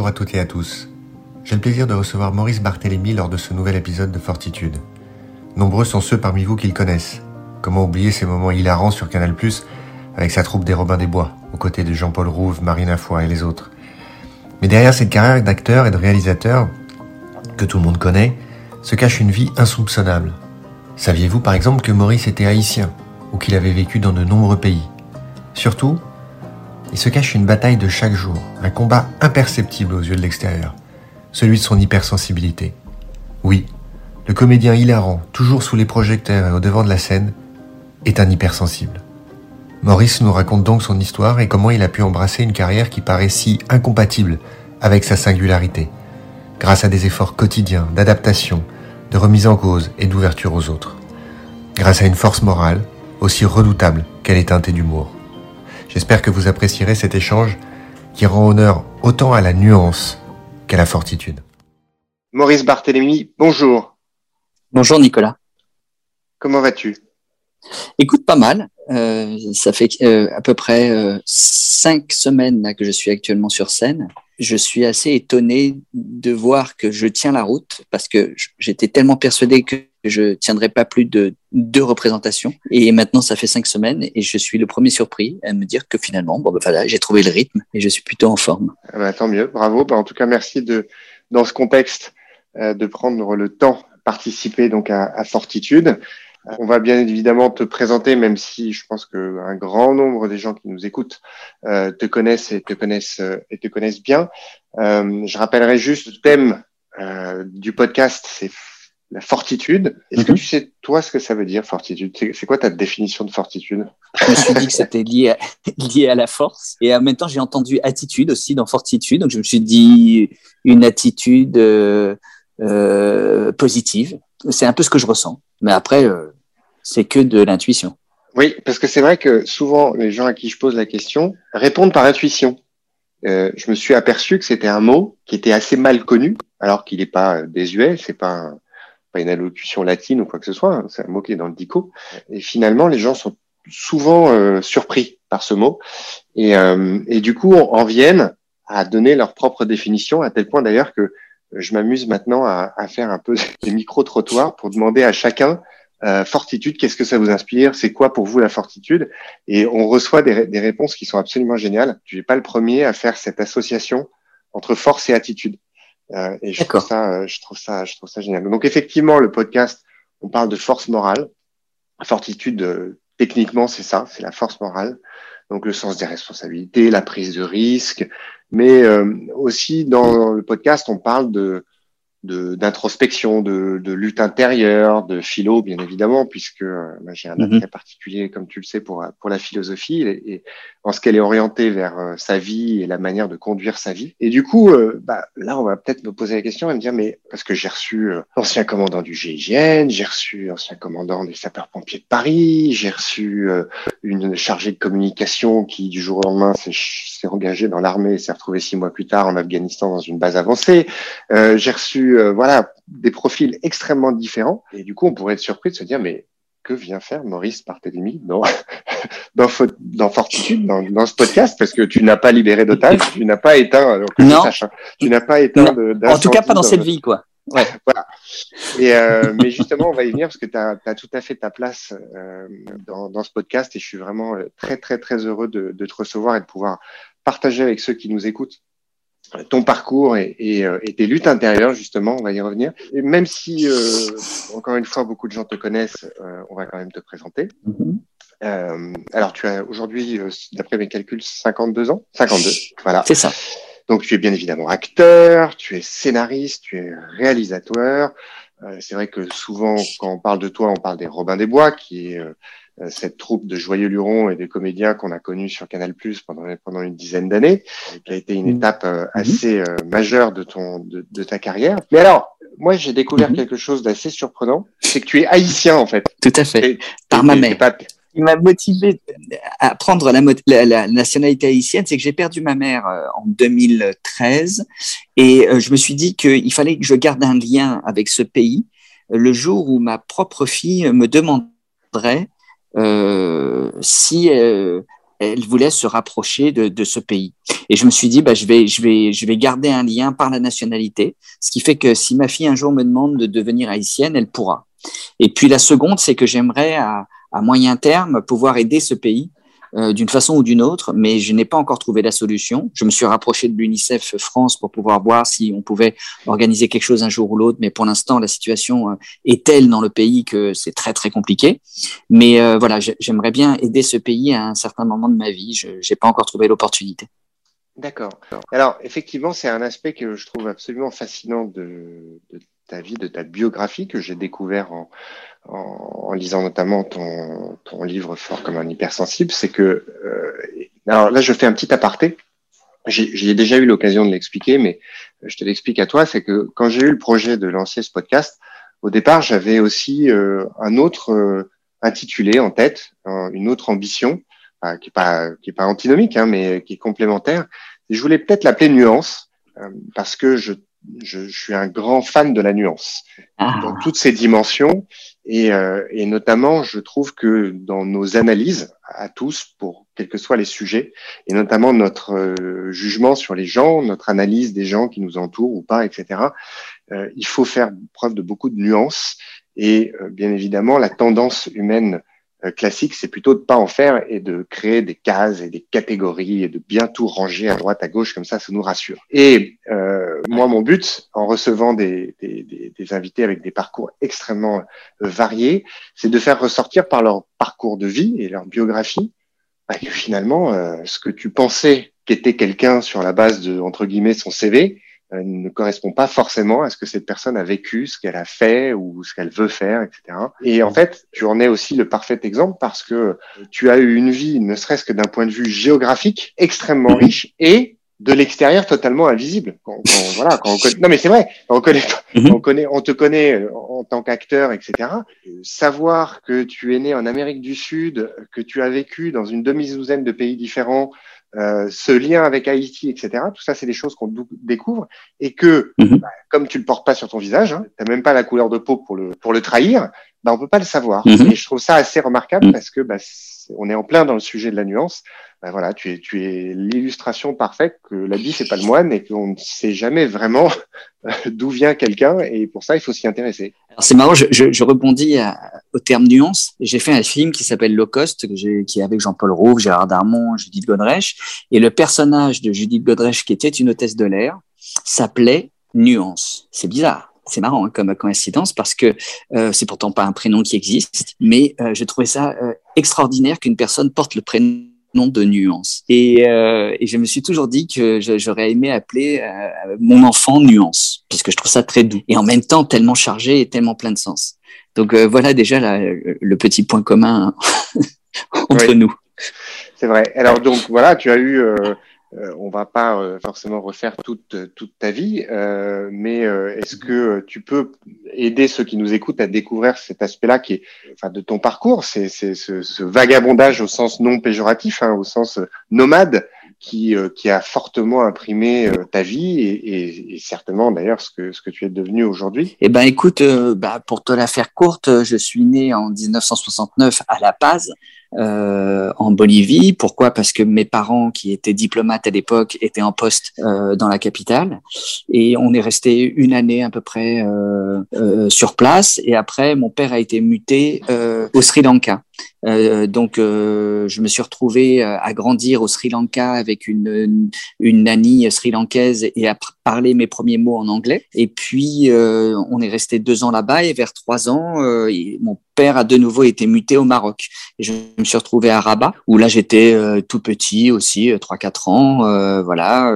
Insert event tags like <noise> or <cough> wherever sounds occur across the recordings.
bonjour à toutes et à tous. J'ai le plaisir de recevoir Maurice Barthélémy lors de ce nouvel épisode de Fortitude. Nombreux sont ceux parmi vous qui le connaissent. Comment oublier ces moments hilarants sur Canal+, avec sa troupe des Robins des Bois, aux côtés de Jean-Paul Rouve, Marina Foy et les autres. Mais derrière cette carrière d'acteur et de réalisateur, que tout le monde connaît, se cache une vie insoupçonnable. Saviez-vous par exemple que Maurice était haïtien, ou qu'il avait vécu dans de nombreux pays? Surtout, il se cache une bataille de chaque jour, un combat imperceptible aux yeux de l'extérieur, celui de son hypersensibilité. Oui, le comédien hilarant, toujours sous les projecteurs et au devant de la scène, est un hypersensible. Maurice nous raconte donc son histoire et comment il a pu embrasser une carrière qui paraît si incompatible avec sa singularité, grâce à des efforts quotidiens d'adaptation, de remise en cause et d'ouverture aux autres, grâce à une force morale aussi redoutable qu'elle est teintée d'humour. J'espère que vous apprécierez cet échange qui rend honneur autant à la nuance qu'à la fortitude. Maurice Barthélémy, bonjour. Bonjour Nicolas. Comment vas-tu? Écoute, pas mal. Euh, ça fait euh, à peu près euh, cinq semaines là, que je suis actuellement sur scène. Je suis assez étonné de voir que je tiens la route parce que j'étais tellement persuadé que je tiendrais pas plus de deux représentations. Et maintenant, ça fait cinq semaines et je suis le premier surpris à me dire que finalement, bon, ben j'ai trouvé le rythme et je suis plutôt en forme. Ah bah, tant mieux, bravo. Bah, en tout cas, merci de, dans ce contexte, de prendre le temps de participer donc à, Fortitude. On va bien évidemment te présenter, même si je pense qu'un grand nombre des gens qui nous écoutent euh, te connaissent et te connaissent euh, et te connaissent bien. Euh, je rappellerai juste le thème euh, du podcast, c'est la fortitude. Est-ce que Mhm. tu sais toi ce que ça veut dire fortitude? C'est quoi ta définition de fortitude? Je me suis dit que c'était lié à, <laughs> lié à la force. Et en même temps, j'ai entendu attitude aussi dans fortitude. Donc, je me suis dit une attitude euh, euh, positive. C'est un peu ce que je ressens. Mais après, euh, c'est que de l'intuition. Oui, parce que c'est vrai que souvent les gens à qui je pose la question répondent par intuition. Euh, je me suis aperçu que c'était un mot qui était assez mal connu, alors qu'il n'est pas désuet, c'est pas, un- pas une allocution latine ou quoi que ce soit, hein, c'est un mot qui est dans le dico. Et finalement, les gens sont souvent euh, surpris par ce mot, et, euh, et du coup, en viennent à donner leur propre définition, à tel point d'ailleurs que je m'amuse maintenant à, à faire un peu <laughs> des micro-trottoirs pour demander à chacun euh, fortitude, qu'est-ce que ça vous inspire C'est quoi pour vous la fortitude? Et on reçoit des, des réponses qui sont absolument géniales. Tu n'es pas le premier à faire cette association entre force et attitude. Euh, et je trouve ça, euh, je trouve ça, je trouve ça génial. Donc effectivement, le podcast, on parle de force morale. Fortitude, euh, techniquement, c'est ça, c'est la force morale. Donc le sens des responsabilités, la prise de risque, mais euh, aussi dans le podcast, on parle de- d'introspection, de, de lutte intérieure, de philo, bien évidemment, puisque euh, moi, j'ai un Mhm. attrait particulier, comme tu le sais, pour, pour la philosophie et, et en ce qu'elle est orientée vers euh, sa vie et la manière de conduire sa vie. Et du coup, euh, bah, là, on va peut-être me poser la question et me dire, mais parce que j'ai reçu euh, ancien commandant du GIGN, j'ai reçu ancien commandant des sapeurs-pompiers de Paris, j'ai reçu euh, une chargée de communication qui, du jour au lendemain, s'est s'est engagée dans l'armée et s'est retrouvée six mois plus tard en Afghanistan dans une base avancée. Euh, j'ai reçu euh, voilà des profils extrêmement différents. Et du coup on pourrait être surpris de se dire mais que vient faire Maurice Barthélémy dans <laughs> dans, Fo- dans Fortitude dans, dans ce podcast? Parce que tu n'as pas libéré d'otages, tu n'as pas éteint que je Non. sache, hein, tu n'as pas éteint de, En tout cas, pas dans cette vie, quoi. <laughs> et euh, mais justement, on va y venir parce que tu as, tout à fait ta place euh, dans, dans ce podcast et je suis vraiment très, très, très heureux de, de te recevoir et de pouvoir partager avec ceux qui nous écoutent ton parcours et, et, euh, et tes luttes intérieures, justement, on va y revenir. Et même si, euh, encore une fois, beaucoup de gens te connaissent, euh, on va quand même te présenter. Mhm. Euh, alors, tu as aujourd'hui, euh, d'après mes calculs, 52 ans 52, voilà. C'est ça. Donc tu es bien évidemment acteur, tu es scénariste, tu es réalisateur. Euh, c'est vrai que souvent, quand on parle de toi, on parle des Robins des Bois, qui est euh, euh, cette troupe de joyeux lurons et de comédiens qu'on a connus sur Canal+ pendant pendant une dizaine d'années, qui a été une Mhm. étape euh, assez euh, majeure de ton de, de ta carrière. Mais alors, moi, j'ai découvert Mhm. quelque chose d'assez surprenant, c'est que tu es haïtien en fait. Tout à fait. Et- Par et- ma mère. pas- qui m'a motivé à prendre la, la- la nationalité haïtienne, c'est que j'ai perdu ma mère euh, en 2013 et euh, je me suis dit qu'il fallait que je garde un lien avec ce pays euh, le jour où ma propre fille me demanderait euh, si euh, elle voulait se rapprocher de, de, ce pays. Et je me suis dit, bah, je vais, je vais, je vais garder un lien par la nationalité, ce qui fait que si ma fille un jour me demande de devenir haïtienne, elle pourra. Et puis la seconde, c'est que j'aimerais à, à moyen terme pouvoir aider ce pays euh, d'une façon ou d'une autre, mais je n'ai pas encore trouvé la solution. Je me suis rapproché de l'UNICEF France pour pouvoir voir si on pouvait organiser quelque chose un jour ou l'autre, mais pour l'instant, la situation euh, est telle dans le pays que c'est très très compliqué. Mais euh, voilà, j'aimerais bien aider ce pays à un certain moment de ma vie. Je n'ai pas encore trouvé l'opportunité. D'accord. Alors, effectivement, c'est un aspect que je trouve absolument fascinant de, de ta vie, de ta biographie que j'ai découvert en, en, lisant notamment ton, ton, livre Fort comme un hypersensible, c'est que, euh, alors là je fais un petit aparté, j'ai déjà eu l'occasion de l'expliquer, mais je te l'explique à toi, c'est que quand j'ai eu le projet de lancer ce podcast, au départ j'avais aussi euh, un autre euh, intitulé en tête, une autre ambition, qui est pas qui est pas antinomique, hein, mais qui est complémentaire. Je voulais peut-être l'appeler nuance, parce que je je, je, suis un grand fan de la nuance ah. dans toutes ses dimensions et, euh, et, notamment je trouve que dans nos analyses à tous pour quels que soient les sujets et notamment notre euh, jugement sur les gens, notre analyse des gens qui nous entourent ou pas, etc. Euh, il faut faire preuve de beaucoup de nuances et euh, bien évidemment la tendance humaine classique, c'est plutôt de pas en faire et de créer des cases et des catégories et de bien tout ranger à droite, à gauche, comme ça, ça nous rassure. Et euh, moi, mon but, en recevant des, des, des, des, invités avec des parcours extrêmement euh, variés, c'est de faire ressortir par leur parcours de vie et leur biographie bah, que finalement, euh, ce que tu pensais qu'était quelqu'un sur la base de, entre guillemets, son CV, euh, ne correspond pas forcément à ce que cette personne a vécu, ce qu'elle a fait ou ce qu'elle veut faire, etc. Et en fait, tu en es aussi le parfait exemple parce que tu as eu une vie, ne serait-ce que d'un point de vue géographique, extrêmement riche et de l'extérieur totalement invisible. Quand, <laughs> voilà, quand on connaît... Non, mais c'est vrai. On connaît, mhm. on connaît, on te connaît euh, en tant qu'acteur, etc. Savoir que tu es né en Amérique du Sud, que tu as vécu dans une demi-douzaine de pays différents, euh, ce lien avec Haïti, etc. Tout ça, c'est des choses qu'on découvre et que, mhm. bah, comme tu le portes pas sur ton visage, hein, t'as même pas la couleur de peau pour le pour le trahir, bah on peut pas le savoir. Mhm. Et je trouve ça assez remarquable mhm. parce que bah, on est en plein dans le sujet de la nuance. Bah, voilà, tu es tu es l'illustration parfaite que la vie c'est pas le moine et qu'on ne sait jamais vraiment <laughs> d'où vient quelqu'un et pour ça il faut s'y intéresser. Alors c'est marrant, je, je, je rebondis au terme nuance. J'ai fait un film qui s'appelle Low Cost, que qui est avec Jean-Paul Rouve, Gérard Darmon, Judith Godrèche, et le personnage de Judith Godrèche, qui était une hôtesse de l'air, s'appelait Nuance. C'est bizarre c'est marrant hein, comme coïncidence parce que euh, c'est pourtant pas un prénom qui existe, mais euh, je trouvais ça euh, extraordinaire qu'une personne porte le prénom nom de nuance. Et, euh, et, je me suis toujours dit que j'aurais aimé appeler euh, mon enfant nuance, puisque je trouve ça très doux et en même temps tellement chargé et tellement plein de sens. Donc voilà déjà la, le petit point commun <laughs> entre nous. C'est vrai. Alors donc voilà, tu as eu euh, euh, on va pas euh, forcément refaire toute, toute ta vie, euh, mais est-ce que tu peux aider ceux qui nous écoutent à découvrir cet aspect-là qui est, enfin, de ton parcours, c'est ce, ce, vagabondage au sens non péjoratif, hein, au sens nomade, qui, qui a fortement imprimé ta vie et, et, certainement d'ailleurs ce que, ce que tu es devenu aujourd'hui. Eh ben, écoute, bah, pour te la faire courte, je suis né en 1969 à La Paz, euh, en Bolivie. Pourquoi? Parce que mes parents, qui étaient diplomates à l'époque, étaient en poste euh, dans la capitale. Et on est resté une année à peu près euh, euh sur place. Et après, mon père a été muté euh, au Sri Lanka. Euh, donc, euh, je me suis retrouvé à grandir au Sri Lanka avec une, une, nanny sri-lankaise et à parler mes premiers mots en anglais. Et puis, on est resté deux ans là-bas et vers trois ans, mon père a de nouveau été muté au Maroc. Et je me suis retrouvé à Rabat, où là j'étais euh, tout petit aussi, 3-4 euh, ans, euh, voilà,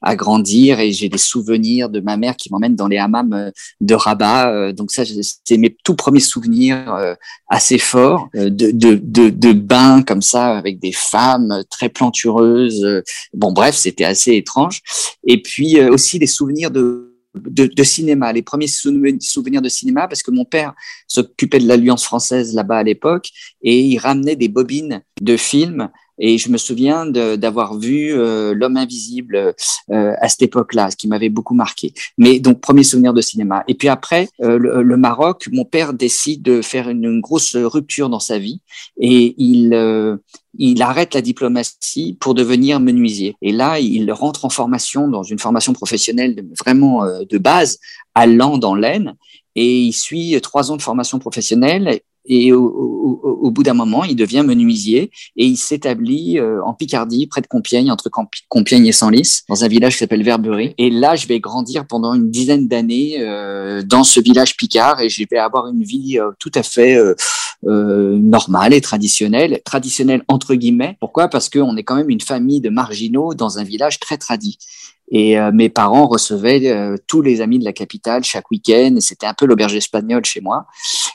à grandir. Et j'ai des souvenirs de ma mère qui m'emmène dans les hammams de Rabat. donc ça, c'est mes tout premiers souvenirs assez forts de, de, de, de bains comme ça avec des femmes très plantureuses. Bon, bref, c'était assez étrange. Et puis aussi des souvenirs de de, de, cinéma, les premiers souvenirs de cinéma, parce que mon père s'occupait de l'Alliance française là-bas à l'époque, et il ramenait des bobines de films Et je me souviens d'avoir vu euh, L'homme invisible euh, à cette époque-là, ce qui m'avait beaucoup marqué. Mais donc, premier souvenir de cinéma. Et puis après, euh, le, Maroc, mon père décide de faire une, grosse rupture dans sa vie et il, il arrête la diplomatie pour devenir menuisier. Et là, il rentre en formation, dans une formation professionnelle vraiment de base, à Land dans l'Aisne et il suit trois ans de formation professionnelle et au, bout d'un moment, il devient menuisier et il s'établit euh, en Picardie, près de Compiègne, entre Compiègne et Senlis, dans un village qui s'appelle Verberie. Et là, je vais grandir pendant une dizaine d'années euh, dans ce village picard et je vais avoir une vie euh, tout à fait normale et traditionnelle, traditionnelle entre guillemets. Pourquoi? Parce qu'on est quand même une famille de marginaux dans un village très tradit. Et euh, mes parents recevaient euh, tous les amis de la capitale chaque week-end. C'était un peu l'auberge espagnole chez moi.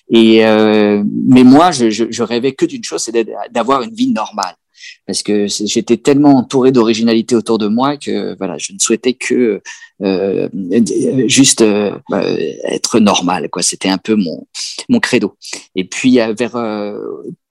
Et euh, mais moi, je, je, je rêvais que d'une chose, c'est d'avoir une vie normale parce que j'étais tellement entouré d'originalité autour de moi que voilà, je ne souhaitais que euh, juste euh, bah, être normal. Quoi, c'était un peu mon mon credo. Et puis vers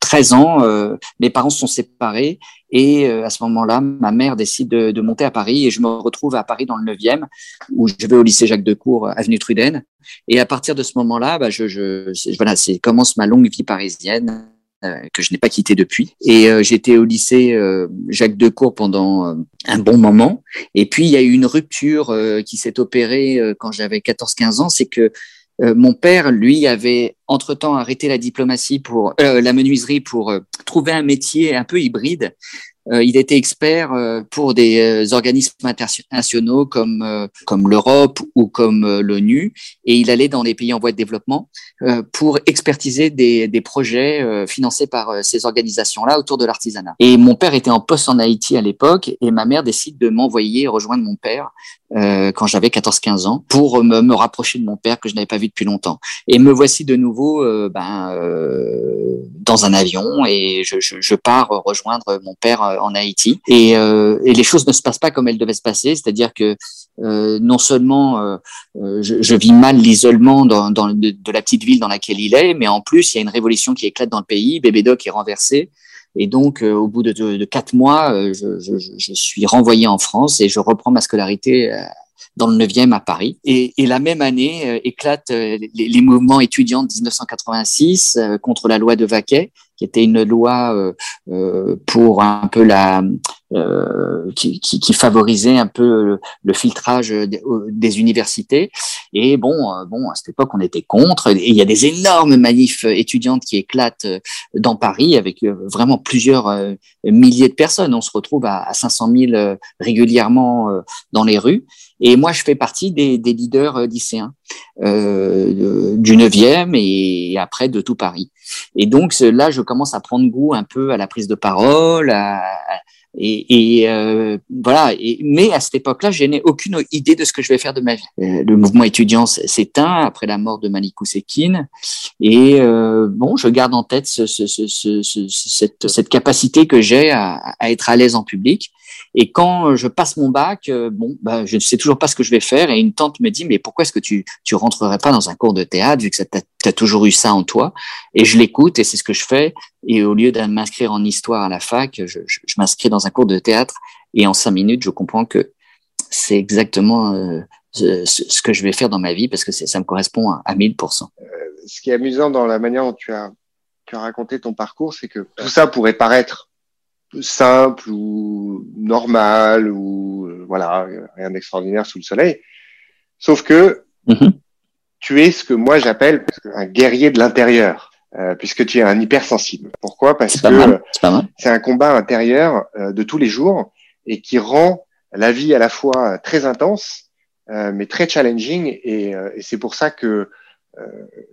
13 ans, euh, mes parents se sont séparés et à ce moment-là, ma mère décide de, de, monter à Paris et je me retrouve à Paris dans le 9e où je vais au lycée Jacques Decour, avenue Truden. Et à partir de ce moment-là, bah, je, je voilà, c'est commence ma longue vie parisienne euh, que je n'ai pas quitté depuis. Et euh, j'étais au lycée euh, Jacques Decour pendant un bon moment. Et puis il y a eu une rupture qui s'est opérée quand j'avais 14-15 ans, c'est que mon père, lui, avait entre-temps arrêté la diplomatie pour la menuiserie pour trouver un métier un peu hybride. euh, il était expert euh, pour des euh, organismes internationaux comme, comme l'Europe ou comme l'ONU, et il allait dans les pays en voie de développement pour expertiser des, des projets financés par ces organisations-là autour de l'artisanat. Et mon père était en poste en Haïti à l'époque, et ma mère décide de m'envoyer rejoindre mon père euh, quand j'avais 14-15 ans pour me, me, rapprocher de mon père que je n'avais pas vu depuis longtemps. Et me voici de nouveau euh, ben, euh, dans un avion et je, je, je, pars rejoindre mon père euh, en Haïti. Et, euh, et, les choses ne se passent pas comme elles devaient se passer, c'est-à-dire que non seulement je, vis mal l'isolement de, la petite ville dans laquelle il est, mais en plus il y a une révolution qui éclate dans le pays, Bébé Doc est renversé. Et donc, euh, au bout de, quatre mois, euh, je, suis renvoyé en France et je reprends ma scolarité euh, dans le 9e à Paris. Et, la même année éclatent les, mouvements étudiants de 1986 contre la loi de Vaquet, qui était une loi euh, euh, pour un peu la euh, qui, qui, qui, favorisait un peu le, filtrage des, universités. Et bon, bon, à cette époque, on était contre. Et il y a des énormes manifs étudiantes qui éclatent dans Paris avec vraiment plusieurs milliers de personnes. On se retrouve à, à 500 000 régulièrement dans les rues. Et moi, je fais partie des, des leaders lycéens euh, du 9e et après de tout Paris. Et donc là, je commence à prendre goût un peu à la prise de parole, à, et, euh, voilà. Mais à cette époque-là, je n'ai aucune idée de ce que je vais faire de ma vie. Euh, le mouvement étudiant s'éteint après la mort de Malik Oussekine. Et euh, bon, je garde en tête ce, ce, ce, cette, capacité que j'ai à, être à l'aise en public. Et quand je passe mon bac, euh, bon, bah, je ne sais toujours pas ce que je vais faire. Et une tante me dit, mais pourquoi est-ce que tu tu rentrerais pas dans un cours de théâtre vu que tu as toujours eu ça en toi? Et je l'écoute et c'est ce que je fais. Et au lieu de m'inscrire en histoire à la fac, je, je, je m'inscris dans un cours de théâtre. Et en cinq minutes, je comprends que c'est exactement euh, ce, que je vais faire dans ma vie parce que ça me correspond à, à 1000%. Euh, ce qui est amusant dans la manière dont tu as, tu as raconté ton parcours, c'est que tout ça pourrait paraître simple ou normal ou euh, voilà rien d'extraordinaire sous le soleil. Sauf que mm-hmm. tu es ce que moi j'appelle un guerrier de l'intérieur. Euh, puisque tu es un hypersensible. Pourquoi? Parce que c'est un combat intérieur euh, de tous les jours et qui rend la vie à la fois très intense, euh, mais très challenging. Et, et c'est pour ça que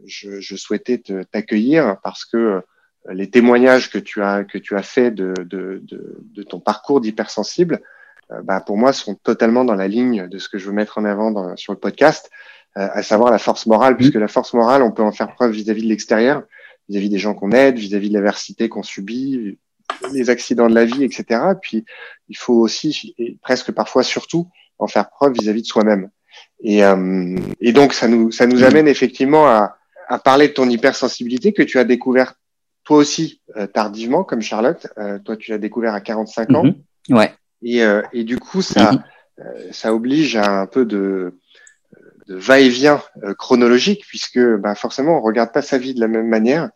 je, je, souhaitais t'accueillir parce que les témoignages que tu as que tu as fait de, de, de, de ton parcours d'hypersensible, bah, pour moi, sont totalement dans la ligne de ce que je veux mettre en avant dans, sur le podcast, à savoir la force morale, puisque la force morale, on peut en faire preuve vis-à-vis -vis de l'extérieur vis-à-vis des gens qu'on aide, vis-à-vis de l'adversité qu'on subit, les accidents de la vie, etc. Puis il faut aussi, et presque parfois surtout, en faire preuve vis-à-vis de soi-même. Et, euh, et, donc ça nous ça nous amène effectivement à, à parler de ton hypersensibilité que tu as découvert toi aussi tardivement, comme Charlotte. toi, tu l'as découvert à 45 ans. Mhm. Ouais. Et, et du coup, ça, mhm. ça oblige à un peu de, de va-et-vient chronologique, puisque bah, forcément, on regarde pas sa vie de la même manière.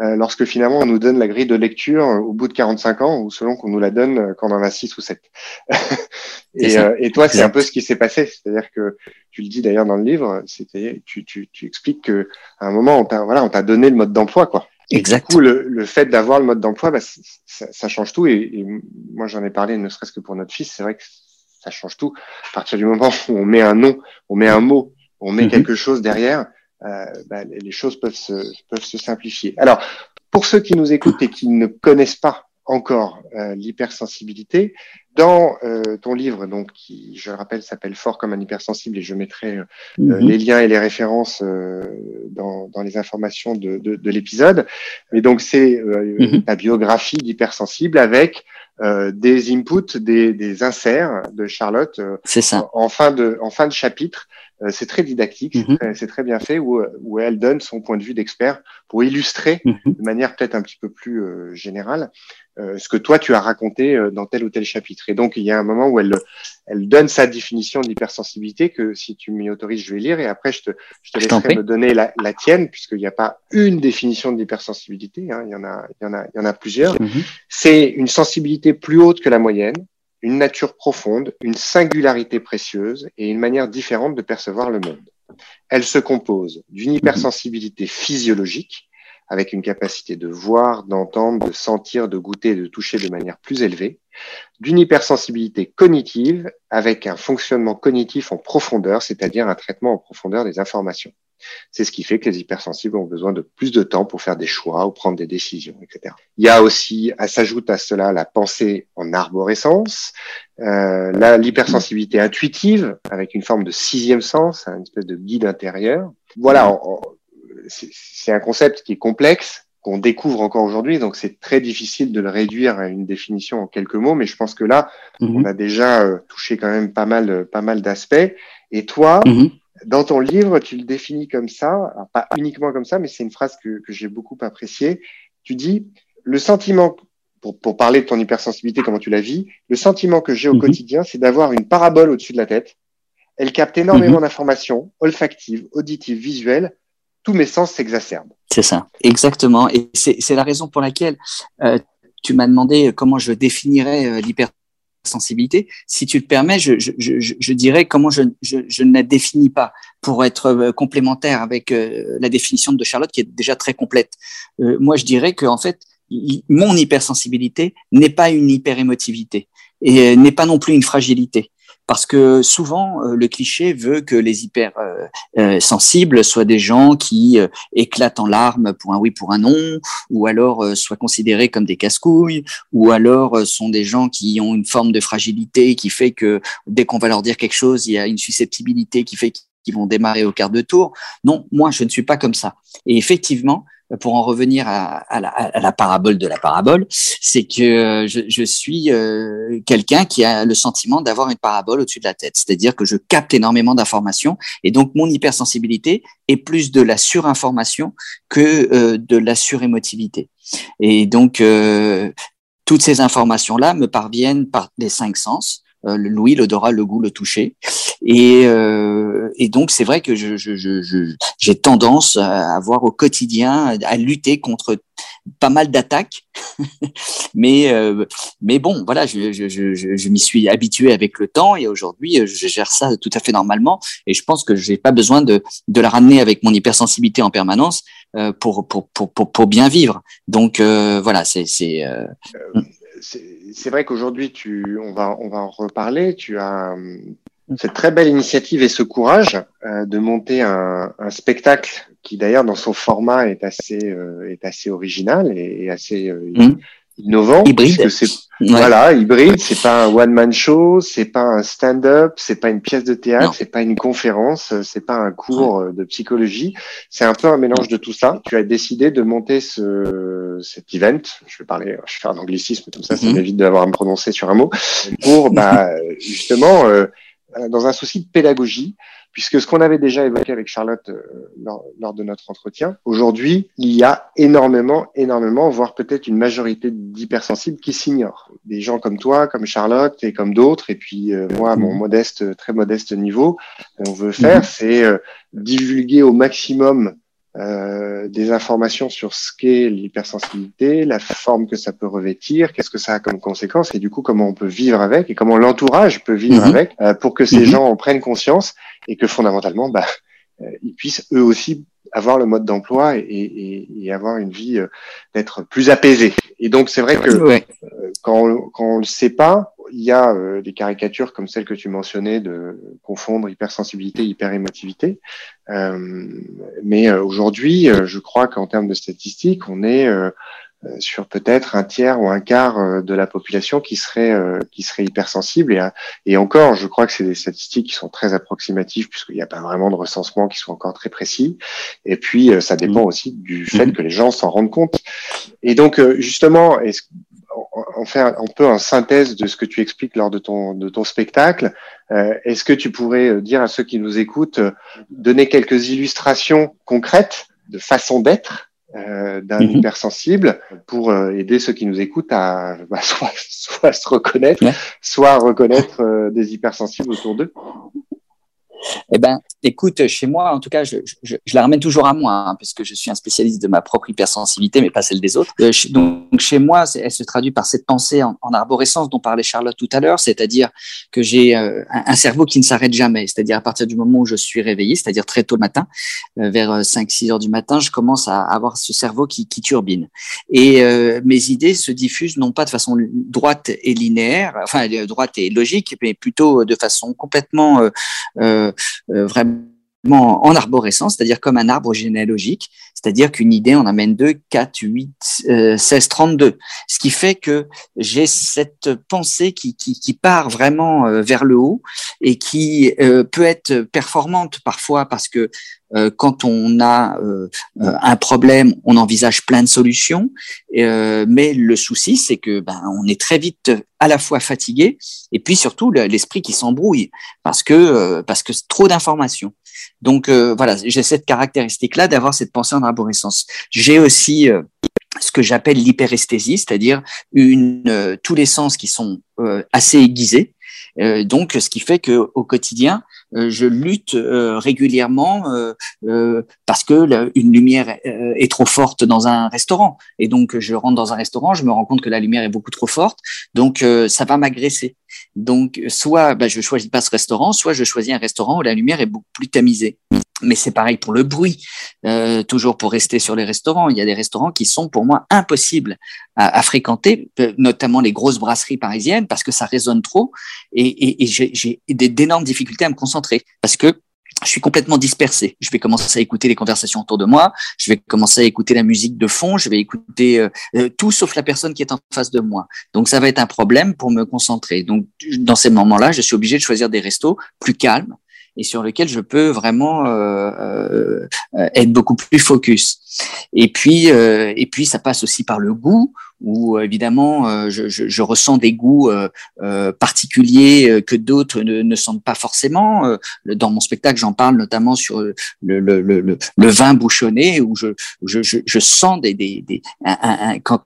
Euh, lorsque finalement on nous donne la grille de lecture euh, au bout de 45 ans ou selon qu'on nous la donne euh, quand on en a 6 ou 7. <laughs> et, et, toi, c'est un peu ce qui s'est passé. C'est-à-dire que tu le dis d'ailleurs dans le livre, c'était tu, tu, tu expliques que à un moment on t'a voilà, on t'a donné le mode d'emploi quoi. Exact. du coup, le, le fait d'avoir le mode d'emploi, bah, ça, ça, change tout. Et, et moi, j'en ai parlé, ne serait-ce que pour notre fils, c'est vrai que ça change tout. À partir du moment où on met un nom, on met un mot, on met mm-hmm. quelque chose derrière, euh, bah, les choses peuvent se, peuvent se simplifier. Alors, pour ceux qui nous écoutent et qui ne connaissent pas encore euh, l'hypersensibilité, dans euh, ton livre, donc qui, je le rappelle, s'appelle Fort comme un hypersensible, et je mettrai mhm. les liens et les références dans, dans, les informations de, de, de l'épisode. Et donc c'est mhm. ta biographie d'hypersensible avec des inputs, des, des inserts de Charlotte ça. En, fin de en fin de chapitre euh, c'est très didactique, mhm. c'est très, bien fait, où, où, elle donne son point de vue d'expert pour illustrer mhm. de manière peut-être un petit peu plus euh, générale euh, ce que toi tu as raconté dans tel ou tel chapitre. Et donc il y a un moment où elle, elle donne sa définition de l'hypersensibilité que si tu m'y autorises, je vais lire et après je te, je te laisserai me donner la, la tienne puisqu'il n'y a pas une définition de l'hypersensibilité, hein, il y en a, il y en a, il y en a plusieurs. Mhm. C'est une sensibilité plus haute que la moyenne une nature profonde, une singularité précieuse et une manière différente de percevoir le monde. Elle se compose d'une hypersensibilité physiologique, avec une capacité de voir, d'entendre, de sentir, de goûter de toucher de manière plus élevée, d'une hypersensibilité cognitive, avec un fonctionnement cognitif en profondeur, c'est-à-dire un traitement en profondeur des informations. C'est ce qui fait que les hypersensibles ont besoin de plus de temps pour faire des choix ou prendre des décisions, etc. Il y a aussi, s'ajoute à cela la pensée en arborescence, euh, l'hypersensibilité intuitive avec une forme de sixième sens, une espèce de guide intérieur. Voilà, c'est un concept qui est complexe, qu'on découvre encore aujourd'hui, donc c'est très difficile de le réduire à une définition en quelques mots, mais je pense que là, mhm. on a déjà euh, touché quand même pas mal, pas mal d'aspects. Et toi, mhm dans ton livre, tu le définis comme ça, pas uniquement comme ça, mais c'est une phrase que, que j'ai beaucoup appréciée. Tu dis, le sentiment, pour, pour, parler de ton hypersensibilité, comment tu la vis, le sentiment que j'ai au mhm. quotidien, c'est d'avoir une parabole au-dessus de la tête. Elle capte énormément mhm. d'informations, olfactives, auditives, visuelles. Tous mes sens s'exacerbent. C'est ça, exactement. Et c'est la raison pour laquelle euh, tu m'as demandé comment je définirais euh, l'hypersensibilité sensibilité. Si tu le permets, je, je, je, je dirais comment je, ne la définis pas pour être euh, complémentaire avec euh, la définition de Charlotte qui est déjà très complète. Euh, moi, je dirais que en fait, mon hypersensibilité n'est pas une hyperémotivité et n'est pas non plus une fragilité parce que souvent euh, le cliché veut que les hyper euh, euh, sensibles soient des gens qui éclatent en larmes pour un oui pour un non ou alors soient considérés comme des casse-couilles ou alors sont des gens qui ont une forme de fragilité qui fait que dès qu'on va leur dire quelque chose il y a une susceptibilité qui fait qu'ils vont démarrer au quart de tour. Non, moi, je ne suis pas comme ça. Et effectivement, pour en revenir à, la, parabole de la parabole, c'est que je, suis euh, quelqu'un qui a le sentiment d'avoir une parabole au-dessus de la tête, c'est-à-dire que je capte énormément d'informations et donc mon hypersensibilité est plus de la surinformation que euh, de la surémotivité. Et donc euh, toutes ces informations-là me parviennent par les cinq sens euh, l'ouïe, l'odorat, le goût, le toucher. Et, euh, et donc c'est vrai que j'ai je, je, je, tendance à avoir au quotidien à lutter contre pas mal d'attaques, <laughs> mais euh, mais bon voilà, je, je, je, je m'y suis habitué avec le temps et aujourd'hui je gère ça tout à fait normalement et je pense que j'ai pas besoin de de la ramener avec mon hypersensibilité en permanence euh, pour, pour, pour pour pour bien vivre. Donc euh, voilà, c'est c'est c'est vrai qu'aujourd'hui, tu, on va, on va en reparler. Tu as euh, cette très belle initiative et ce courage euh, de monter un, un spectacle qui, d'ailleurs, dans son format, est assez, euh, est assez original et, assez mmh innovant. Hybride. C'est, Voilà, hybride. C'est pas un one man show, c'est pas un stand-up, c'est pas une pièce de théâtre, c'est pas une conférence, c'est pas un cours euh, de psychologie. C'est un peu un mélange de tout ça. Tu as décidé de monter ce, cet event. Je vais parler, je vais faire un anglicisme comme ça, ça mhm. m'évite d'avoir à me prononcer sur un mot pour, bah, <laughs> justement, euh, dans un souci de pédagogie, puisque ce qu'on avait déjà évoqué avec Charlotte euh, lors, de notre entretien, aujourd'hui, il y a énormément, énormément, voire peut-être une majorité d'hypersensibles qui s'ignorent. Des gens comme toi, comme Charlotte et comme d'autres, et puis euh, moi, à mon modeste, très modeste niveau, on veut faire, mhm. c'est euh, divulguer au maximum euh, des informations sur ce qu'est l'hypersensibilité, la forme que ça peut revêtir, qu'est-ce que ça a comme conséquence et du coup comment on peut vivre avec et comment l'entourage peut vivre mhm. avec euh, pour que ces mhm. gens en prennent conscience et que fondamentalement bah, euh, ils puissent eux aussi avoir le mode d'emploi et, et, et, avoir une vie d'être plus apaisée. Et donc c'est vrai que quand, on, quand on le sait pas, il y a euh, des caricatures comme celle que tu mentionnais de confondre hypersensibilité hyperémotivité. Euh, mais euh, aujourd'hui, euh, je crois qu'en termes de statistiques, on est sur peut-être un tiers ou un quart de la population qui serait qui serait hypersensible et, et encore je crois que c'est des statistiques qui sont très approximatives puisqu'il n'y a pas vraiment de recensement qui sont encore très précis et puis ça dépend mmh. aussi du fait mmh. que les gens s'en rendent compte et donc justement est-ce on fait un, peu en synthèse de ce que tu expliques lors de ton, de ton spectacle. Euh, est-ce que tu pourrais euh, dire à ceux qui nous écoutent, euh, donner quelques illustrations concrètes de façon d'être d'un mm-hmm. hypersensible pour aider ceux qui nous écoutent à bah, <laughs> soit, se reconnaître, soit reconnaître des hypersensibles autour d'eux eh ben, écoute, chez moi, en tout cas, je, je, je la ramène toujours à moi, hein, puisque je suis un spécialiste de ma propre hypersensibilité, mais pas celle des autres. Euh, donc, chez moi, elle se traduit par cette pensée en, en arborescence dont parlait Charlotte tout à l'heure, c'est-à-dire que j'ai euh, un, cerveau qui ne s'arrête jamais, c'est-à-dire à partir du moment où je suis réveillé, c'est-à-dire très tôt le matin, euh, vers 5-6 heures du matin, je commence à avoir ce cerveau qui, qui turbine. Et mes idées se diffusent non pas de façon droite et linéaire, enfin droite et logique, mais plutôt de façon complètement euh, vraiment en arborescence, c'est-à-dire comme un arbre généalogique, c'est-à-dire qu'une idée en amène 2, 4, 8, 16, 32. Ce qui fait que j'ai cette pensée qui, qui, part vraiment euh, vers le haut et qui euh, peut être performante parfois parce que euh, quand on a un problème, on envisage plein de solutions, mais le souci, c'est que ben, on est très vite à la fois fatigué et puis surtout l'esprit qui s'embrouille parce que parce que trop d'informations. Donc euh, voilà, j'ai cette caractéristique-là d'avoir cette pensée en arborescence. J'ai aussi euh, ce que j'appelle l'hyperesthésie, c'est-à-dire une euh, tous les sens qui sont assez aiguisés. donc, ce qui fait que au quotidien, je lutte régulièrement parce que une lumière est trop forte dans un restaurant, et donc je rentre dans un restaurant, je me rends compte que la lumière est beaucoup trop forte, donc ça va m'agresser. Donc, soit bah, je choisis pas ce restaurant, soit je choisis un restaurant où la lumière est beaucoup plus tamisée. Mais c'est pareil pour le bruit. Euh, toujours pour rester sur les restaurants, il y a des restaurants qui sont pour moi impossibles à, fréquenter, euh, notamment les grosses brasseries parisiennes, parce que ça résonne trop et, et, et j'ai d'énormes difficultés à me concentrer parce que je suis complètement dispersé. Je vais commencer à écouter les conversations autour de moi, je vais commencer à écouter la musique de fond, je vais écouter euh, euh, tout sauf la personne qui est en face de moi. Donc ça va être un problème pour me concentrer. Donc dans ces moments-là, je suis obligé de choisir des restos plus calmes et sur lesquels je peux vraiment euh, être beaucoup plus focus. Et puis et puis ça passe aussi par le goût où évidemment euh, je, ressens des goûts euh, euh, particuliers que d'autres ne, ne, sentent pas forcément. Dans mon spectacle, j'en parle notamment sur le, vin bouchonné, où je, sens des, des, quand,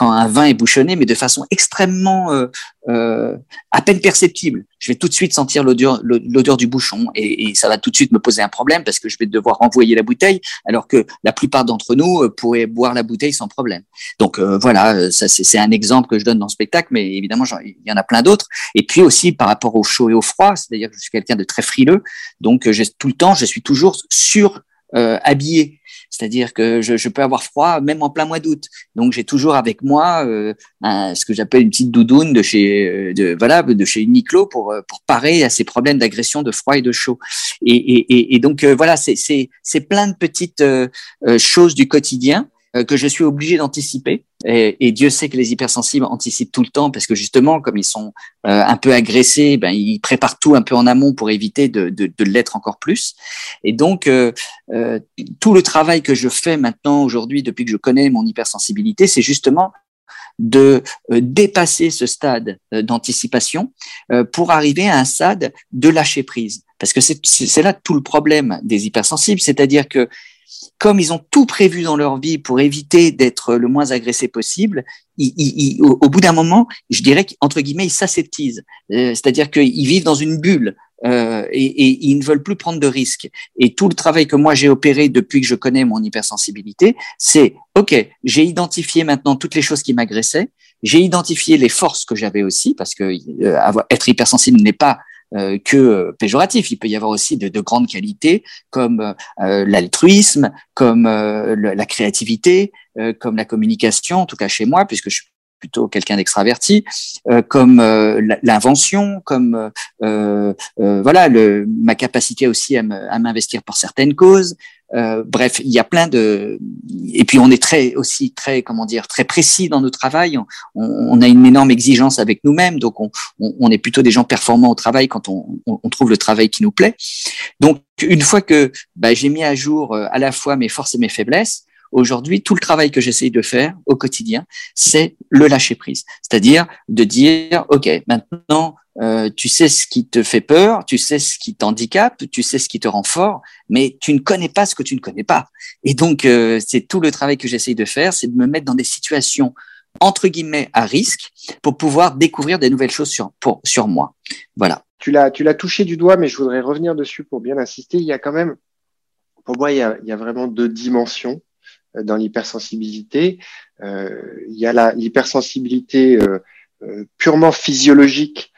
quand un vin est bouchonné, mais de façon extrêmement euh, euh, à peine perceptible. Je vais tout de suite sentir l'odeur, l'odeur du bouchon et, ça va tout de suite me poser un problème parce que je vais devoir renvoyer la bouteille, alors que la plupart d'entre nous euh, pourraient boire la bouteille sans problème. Donc euh, voilà, ça c'est, un exemple que je donne dans le spectacle, mais évidemment il y en a plein d'autres. Et puis aussi par rapport au chaud et au froid, c'est-à-dire que je suis quelqu'un de très frileux, donc euh, tout le temps je suis toujours sur euh, habillé. C'est-à-dire que je, je, peux avoir froid même en plein mois d'août. Donc j'ai toujours avec moi euh, un, ce que j'appelle une petite doudoune de chez euh, de voilà de chez Uniqlo pour euh, pour parer à ces problèmes d'agression de froid et de chaud. Et, et, et donc voilà, c'est c'est c'est plein de petites choses du quotidien euh, que je suis obligé d'anticiper. Et, et, Dieu sait que les hypersensibles anticipent tout le temps parce que justement, comme ils sont euh, un peu agressés, ben, ils préparent tout un peu en amont pour éviter de, de, de l'être encore plus. Et donc, euh, euh, tout le travail que je fais maintenant, aujourd'hui, depuis que je connais mon hypersensibilité, c'est justement de dépasser ce stade d'anticipation pour arriver à un stade de lâcher prise. Parce que c'est là tout le problème des hypersensibles, c'est-à-dire que comme ils ont tout prévu dans leur vie pour éviter d'être le moins agressé possible, au, bout d'un moment, je dirais qu'entre guillemets, ils s'aseptisent. Euh, c'est-à-dire qu'ils vivent dans une bulle. Euh, et, ils ne veulent plus prendre de risques. Et tout le travail que moi j'ai opéré depuis que je connais mon hypersensibilité, c'est OK, j'ai identifié maintenant toutes les choses qui m'agressaient, j'ai identifié les forces que j'avais aussi, parce que euh, être hypersensible n'est pas que euh, péjoratif. Il peut y avoir aussi de, de grandes qualités comme euh, l'altruisme, comme la créativité, comme la communication, en tout cas chez moi, puisque je suis plutôt quelqu'un d'extraverti, comme l'invention, comme voilà le, ma capacité aussi à m'investir pour certaines causes, euh, bref, il y a plein de et puis on est très aussi très comment dire très précis dans notre travail. On, on a une énorme exigence avec nous-mêmes, donc on, on, est plutôt des gens performants au travail quand on, on, trouve le travail qui nous plaît. Donc une fois que bah, j'ai mis à jour euh, à la fois mes forces et mes faiblesses, aujourd'hui tout le travail que j'essaye de faire au quotidien, c'est le lâcher prise, c'est-à-dire de dire ok maintenant euh, tu sais ce qui te fait peur, tu sais ce qui t'handicape, tu sais ce qui te rend fort, mais tu ne connais pas ce que tu ne connais pas. Et donc, euh, c'est tout le travail que j'essaye de faire, c'est de me mettre dans des situations entre guillemets à risque pour pouvoir découvrir des nouvelles choses sur, pour, sur moi. Voilà. Tu l'as, tu l'as touché du doigt, mais je voudrais revenir dessus pour bien insister. Il y a quand même, pour moi, il y a, il y a vraiment deux dimensions dans l'hypersensibilité. Euh, il y a l'hypersensibilité purement physiologique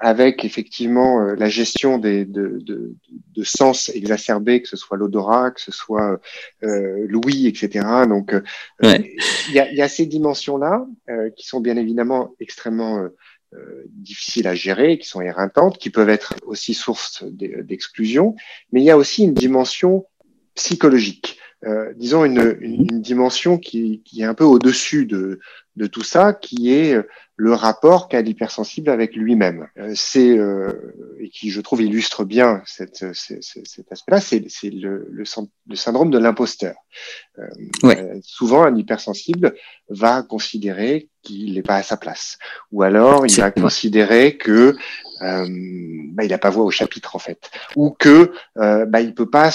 avec effectivement euh, la gestion des, de, de, de, sens exacerbés, que ce soit l'odorat, que ce soit euh, l'ouïe, etc. Donc, euh, il y, a, y, a, ces dimensions-là euh, qui sont bien évidemment extrêmement difficiles à gérer, qui sont éreintantes, qui peuvent être aussi source d'exclusion, mais il y a aussi une dimension psychologique. Disons une, une, une dimension qui, qui, est un peu au-dessus de, de tout ça, qui est le rapport qu'a l'hypersensible avec lui-même. Euh, c'est euh, et qui, je trouve, illustre bien cette, cet aspect-là, c'est, c'est le, le, le, syndrome de l'imposteur. Euh, euh, souvent, un hypersensible va considérer qu'il n'est pas à sa place, ou alors il va considérer que euh, bah, il n'a pas voix au chapitre en fait, ou que bah, il peut pas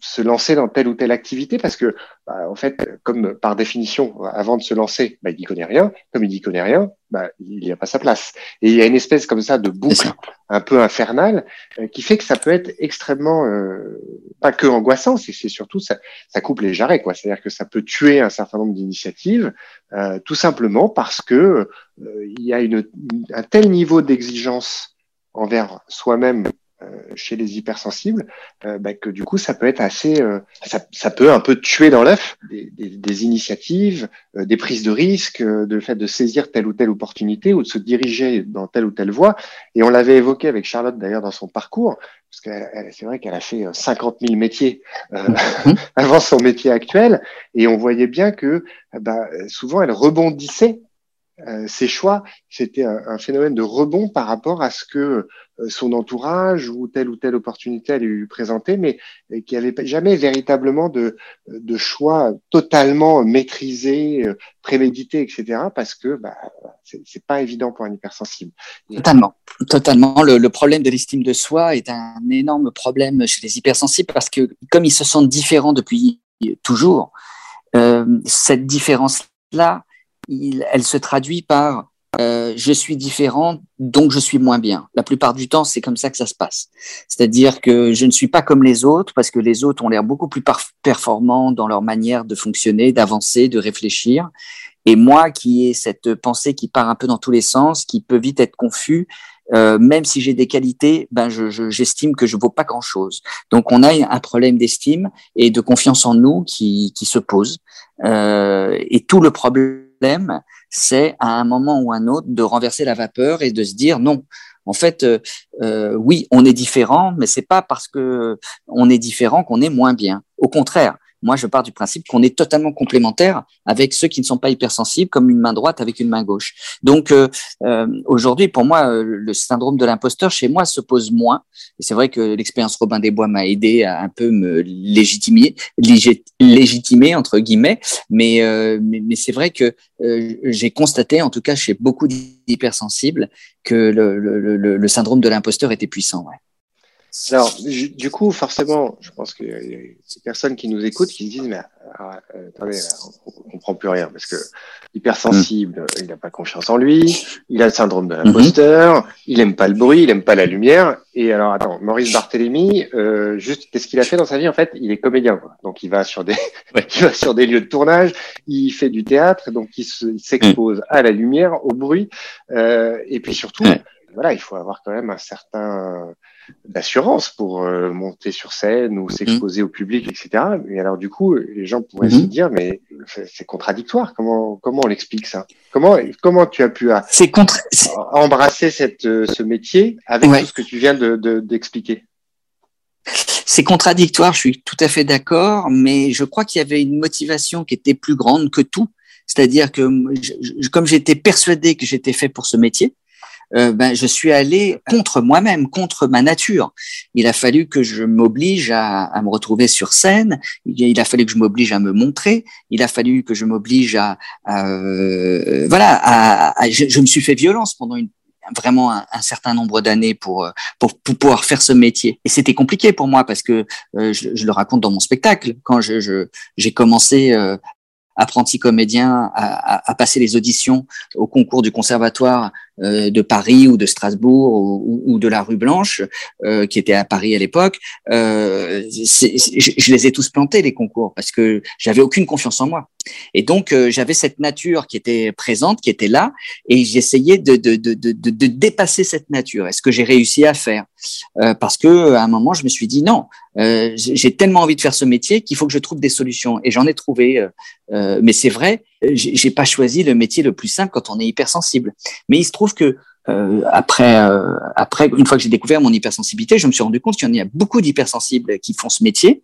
se lancer dans telle ou telle activité parce que, bah, en fait, comme par définition, avant de se lancer, bah, il n'y connaît rien. Comme il n'y connaît rien, bah, il n'y a pas sa place. Et il y a une espèce comme ça de boucle un peu infernale euh, qui fait que ça peut être extrêmement, euh, pas que angoissant, c'est surtout ça, ça coupe les jarrets, quoi. C'est-à-dire que ça peut tuer un certain nombre d'initiatives, euh, tout simplement parce que il y a une, un tel niveau d'exigence envers soi-même euh, chez les hypersensibles, euh, bah, que du coup ça peut être assez, euh, ça, ça, peut un peu tuer dans l'œuf des, des, des, initiatives, des prises de risques, de fait de saisir telle ou telle opportunité ou de se diriger dans telle ou telle voie. Et on l'avait évoqué avec Charlotte d'ailleurs dans son parcours, parce que c'est vrai qu'elle a fait 50 000 métiers mm-hmm. <laughs> avant son métier actuel, et on voyait bien que bah, souvent elle rebondissait euh, ses choix, c'était un, phénomène de rebond par rapport à ce que euh, son entourage ou telle ou telle opportunité allait lui présenter, mais euh, qui n'avait jamais véritablement de, de choix totalement maîtrisés, prémédités, etc. Parce que bah, c'est pas évident pour un hypersensible. Totalement, totalement. Le, le problème de l'estime de soi est un énorme problème chez les hypersensibles parce que comme ils se sentent différents depuis toujours, euh, cette elle se traduit par euh, je suis différent, donc je suis moins bien. La plupart du temps, c'est comme ça que ça se passe. C'est-à-dire que je ne suis pas comme les autres parce que les autres ont l'air beaucoup plus performants dans leur manière de fonctionner, d'avancer, de réfléchir. Et moi, qui ai cette pensée qui part un peu dans tous les sens, qui peut vite être confus, euh, même si j'ai des qualités, ben j'estime je, que je vaux pas grand-chose. Donc on a un problème d'estime et de confiance en nous qui, qui se pose. Euh, et tout le problème c'est à un moment ou un autre de renverser la vapeur et de se dire non. En fait, euh, euh, oui, on est différent, mais c'est pas parce que on est différent qu'on est moins bien. Au contraire, moi, je pars du principe qu'on est totalement complémentaire avec ceux qui ne sont pas hypersensibles, comme une main droite avec une main gauche. Donc, euh, euh, aujourd'hui, pour moi, euh, le syndrome de l'imposteur chez moi se pose moins. Et c'est vrai que l'expérience Robin des Bois m'a aidé à un peu me légitimer, légitimer entre guillemets. Mais, mais, mais c'est vrai que j'ai constaté, en tout cas chez beaucoup d'hypersensibles, que le, le, le, le syndrome de l'imposteur était puissant. Ouais. Alors, du coup, forcément, je pense qu'il y a des personnes qui nous écoutent qui se disent, mais ah, euh, attendez, on, comprend plus rien parce que hypersensible, il n'a pas confiance en lui, il a le syndrome de l'imposteur, il aime pas le bruit, il aime pas la lumière. Et alors, attends, Maurice Barthélémy, euh, juste, qu'est-ce qu'il a fait dans sa vie En fait, il est comédien, quoi. donc il va sur des, <laughs> il va sur des lieux de tournage, il fait du théâtre, donc il s'expose mm. à la lumière, au bruit, euh, et puis surtout voilà, il faut avoir quand même un certain d'assurance pour euh, monter sur scène ou s'exposer au public, etc. Et alors du coup, les gens pourraient mhm. se dire, mais c'est contradictoire. Comment comment on l'explique ça? Comment comment tu as pu embrasser cette euh, ce métier avec tout ce que tu viens de d'expliquer? C'est contradictoire, je suis tout à fait d'accord, mais je crois qu'il y avait une motivation qui était plus grande que tout. C'est-à-dire que comme j'étais persuadé que j'étais fait pour ce métier, euh, ben, je suis allé contre moi-même, contre ma nature. Il a fallu que je m'oblige à, à, me retrouver sur scène. Il a fallu que je m'oblige à me montrer. Il a fallu que je m'oblige à, euh, voilà, à, je, je, me suis fait violence pendant une, vraiment un, un, certain nombre d'années pour, pour, pour pouvoir faire ce métier. Et c'était compliqué pour moi parce que euh, je, je, le raconte dans mon spectacle. Quand je j'ai commencé euh, apprenti comédien à, à, passer les auditions au concours du conservatoire de Paris ou de Strasbourg ou, ou de la rue Blanche, euh, qui était à Paris à l'époque, euh, je, les ai tous plantés les concours parce que j'avais aucune confiance en moi. Et donc euh, j'avais cette nature qui était présente, qui était là, et j'essayais de, de, de, de, de dépasser cette nature. Est-ce que j'ai réussi à faire? Euh, Parce que à un moment je me suis dit non, j'ai tellement envie de faire ce métier qu'il faut que je trouve des solutions. Et j'en ai trouvé. mais c'est vrai, j'ai pas choisi le métier le plus simple quand on est hypersensible. Mais il se trouve que euh, après, euh, après, une fois que j'ai découvert mon hypersensibilité, je me suis rendu compte qu'il y en a beaucoup d'hypersensibles qui font ce métier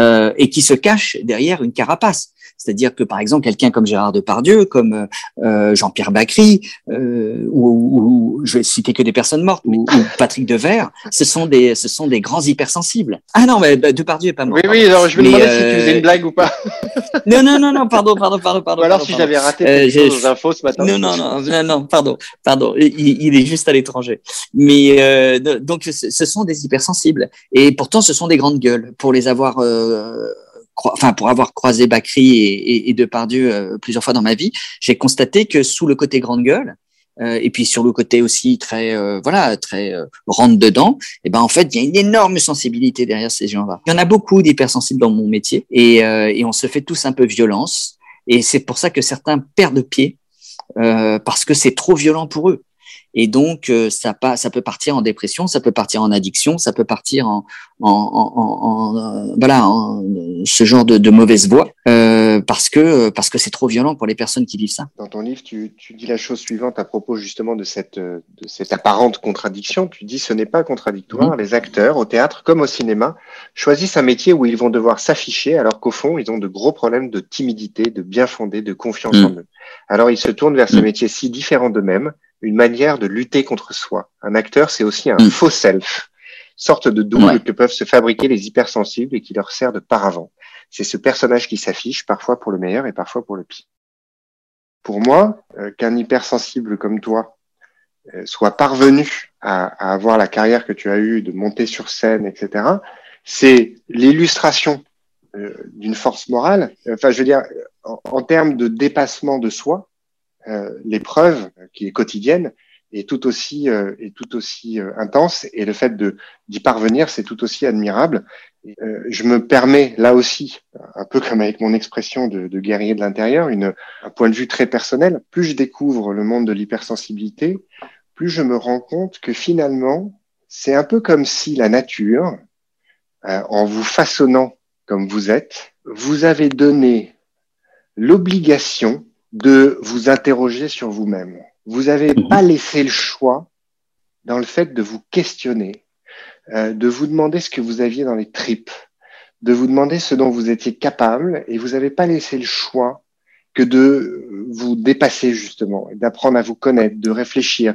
euh, et qui se cachent derrière une carapace. C'est-à-dire que, par exemple, quelqu'un comme Gérard Depardieu, comme euh, Jean-Pierre Bacry, euh, ou, ou, je vais citer que des personnes mortes, ou, ou, Patrick Devers, ce sont des, ce sont des grands hypersensibles. Ah non, mais bah, Depardieu est pas mort. Oui, oui, alors je me demandais si tu faisais une blague ou pas. <laughs> non, non, non, non, pardon, pardon, pardon, pardon. Ou alors si j'avais raté euh, chose infos ce matin. Non, non, non, non, non, pardon, pardon. Il, il est juste à l'étranger. Mais euh, donc, ce sont des hypersensibles. Et pourtant, ce sont des grandes gueules. Pour les avoir euh, enfin pour avoir croisé Bakri et, et, et Depardieu euh, plusieurs fois dans ma vie, j'ai constaté que sous le côté grande gueule, euh, et puis sur le côté aussi très euh, voilà très rentre dedans et eh ben en fait il y a une énorme sensibilité derrière ces gens-là. Il y en a beaucoup d'hypersensibles dans mon métier et on se fait tous un peu violence et c'est pour ça que certains perdent pied parce que c'est trop violent pour eux et donc, euh, ça, ça peut partir en dépression, ça peut partir en addiction, ça peut partir en, en, en, en voilà, ce genre de, de mauvaise voie, euh, parce que parce que c'est trop violent pour les personnes qui vivent ça. Dans ton livre, tu, tu dis la chose suivante à propos justement de cette de cette apparente contradiction. Tu dis ce n'est pas contradictoire. Mmh. Les acteurs, au théâtre comme au cinéma, choisissent un métier où ils vont devoir s'afficher, alors qu'au fond, ils ont de gros problèmes de timidité, de bien fondé, de confiance mmh. en eux. Alors ils se tournent vers ce mmh. métier si différent d'eux-mêmes une manière de lutter contre soi. Un acteur, c'est aussi un mm. faux self, sorte de double que peuvent se fabriquer les hypersensibles et qui leur sert de paravent. C'est ce personnage qui s'affiche, parfois pour le meilleur et parfois pour le pire. Pour moi, euh, qu'un hypersensible comme toi euh, soit parvenu à, à, avoir la carrière que tu as eue, de monter sur scène, etc., c'est l'illustration euh, d'une force morale. Enfin, je veux dire, en, en termes de dépassement de soi, l'épreuve qui est quotidienne est tout aussi euh, est tout aussi euh, intense et le fait de d'y parvenir c'est tout aussi admirable. je me permets là aussi, un peu comme avec mon expression de, de guerrier de l'intérieur, une un point de vue très personnel. Plus je découvre le monde de l'hypersensibilité, plus je me rends compte que finalement c'est un peu comme si la nature, en vous façonnant comme vous êtes, vous avez donné l'obligation de vous interroger sur vous-même. Vous n'avez mhm. pas laissé le choix dans le fait de vous questionner, euh, de vous demander ce que vous aviez dans les tripes, de vous demander ce dont vous étiez capable et vous n'avez pas laissé le choix que de vous dépasser justement, d'apprendre à vous connaître, de réfléchir.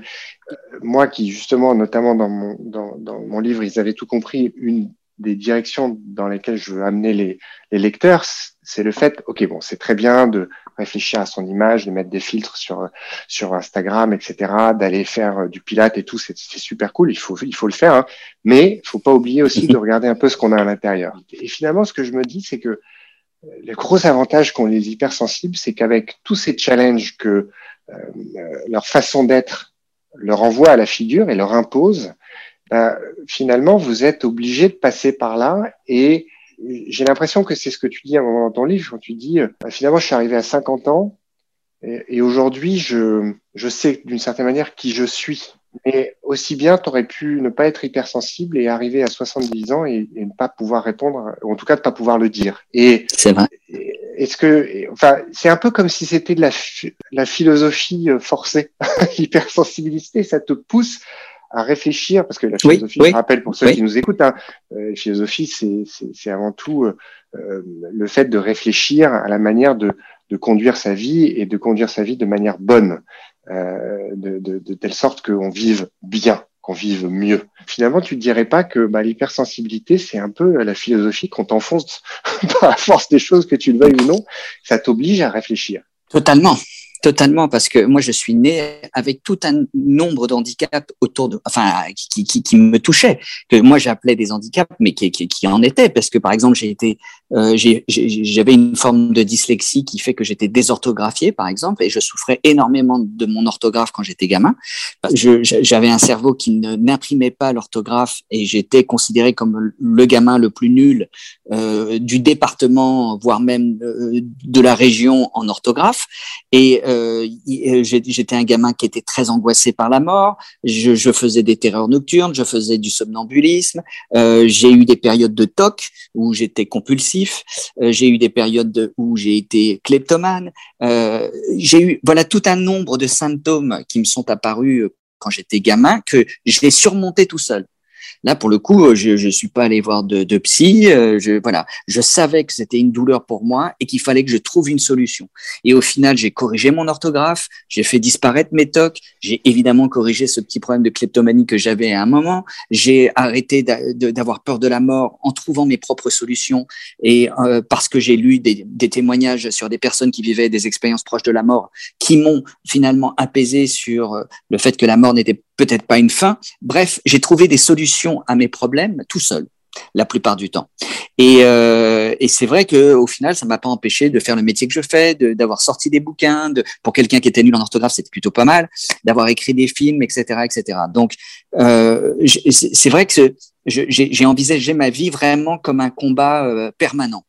Euh, moi qui justement, notamment dans mon, dans, dans mon livre, ils avaient tout compris, une des directions dans lesquelles je veux amener les, les lecteurs, c'est le fait, ok, bon, c'est très bien de réfléchir à son image, de mettre des filtres sur sur Instagram, etc., d'aller faire euh, du pilate et tout, c'est super cool, il faut il faut le faire, hein, mais il faut pas oublier aussi de <laughs> regarder un peu ce qu'on a à l'intérieur. Et finalement, ce que je me dis, c'est que euh, le gros avantage qu'ont les hypersensibles, c'est qu'avec tous ces challenges que euh, leur façon d'être leur envoie à la figure et leur impose, ben, finalement, vous êtes obligé de passer par là et j'ai l'impression que c'est ce que tu dis à un moment dans ton livre, quand tu dis, euh, finalement, je suis arrivé à 50 ans et, et aujourd'hui, je, je sais d'une certaine manière qui je suis. Mais aussi bien, tu aurais pu ne pas être hypersensible et arriver à 70 ans et, et, ne pas pouvoir répondre, ou en tout cas de pas pouvoir le dire. Et c'est vrai. Est-ce que, enfin, c'est un peu comme si c'était de la, la philosophie euh, forcée. <laughs> Hypersensibilité, ça te pousse à réfléchir, parce que la philosophie, je rappelle pour ceux qui nous écoutent, hein, euh, la philosophie, c'est avant tout euh, euh, le fait de réfléchir à la manière de, de, conduire sa vie et de conduire sa vie de manière bonne, euh, de, de, de, telle sorte qu'on vive bien, qu'on vive mieux. Finalement, tu ne dirais pas que bah, l'hypersensibilité, c'est un peu la philosophie qu'on t'enfonce <laughs> par la force des choses, que tu le veuilles ou non, ça t'oblige à réfléchir. Totalement. Totalement, parce que moi, je suis né avec tout un nombre d'handicaps autour de, enfin, qui, qui, qui, me touchaient, que moi j'appelais des handicaps, mais qui, qui, qui, en étaient, parce que par exemple, j'ai été, euh, j'avais une forme de dyslexie qui fait que j'étais désorthographié, par exemple, et je souffrais énormément de mon orthographe quand j'étais gamin. J'avais un cerveau qui n'imprimait pas l'orthographe, et j'étais considéré comme le gamin le plus nul euh, du département, voire même euh, de la région en orthographe, et euh, euh j'étais un gamin qui était très angoissé par la mort. Je, je faisais des terreurs nocturnes, je faisais du somnambulisme. Euh, j'ai eu des périodes de TOC où j'étais compulsif. Euh, j'ai eu des périodes où j'ai été kleptomane. Euh, j'ai eu voilà tout un nombre de symptômes qui me sont apparus quand j'étais gamin que je l'ai surmonté tout seul. Là, pour le coup, euh, je ne suis pas allé voir de, psy. Euh, je, voilà, je savais que c'était une douleur pour moi et qu'il fallait que je trouve une solution. Et au final, j'ai corrigé mon orthographe, j'ai fait disparaître mes tocs, j'ai évidemment corrigé ce petit problème de kleptomanie que j'avais à un moment. J'ai arrêté d'avoir peur de la mort en trouvant mes propres solutions et euh, parce que j'ai lu des témoignages sur des personnes qui vivaient des expériences proches de la mort, qui m'ont finalement apaisé sur le fait que la mort n'était peut-être pas une fin. Bref, j'ai trouvé des solutions à mes problèmes tout seul la plupart du temps. Et, euh, et c'est vrai que au final, ça m'a pas empêché de faire le métier que je fais, d'avoir sorti des bouquins. De, pour quelqu'un qui était nul en orthographe, c'était plutôt pas mal. D'avoir écrit des films, etc., etc. Donc, euh, c'est vrai que j'ai envisagé ma vie vraiment comme un combat euh, permanent.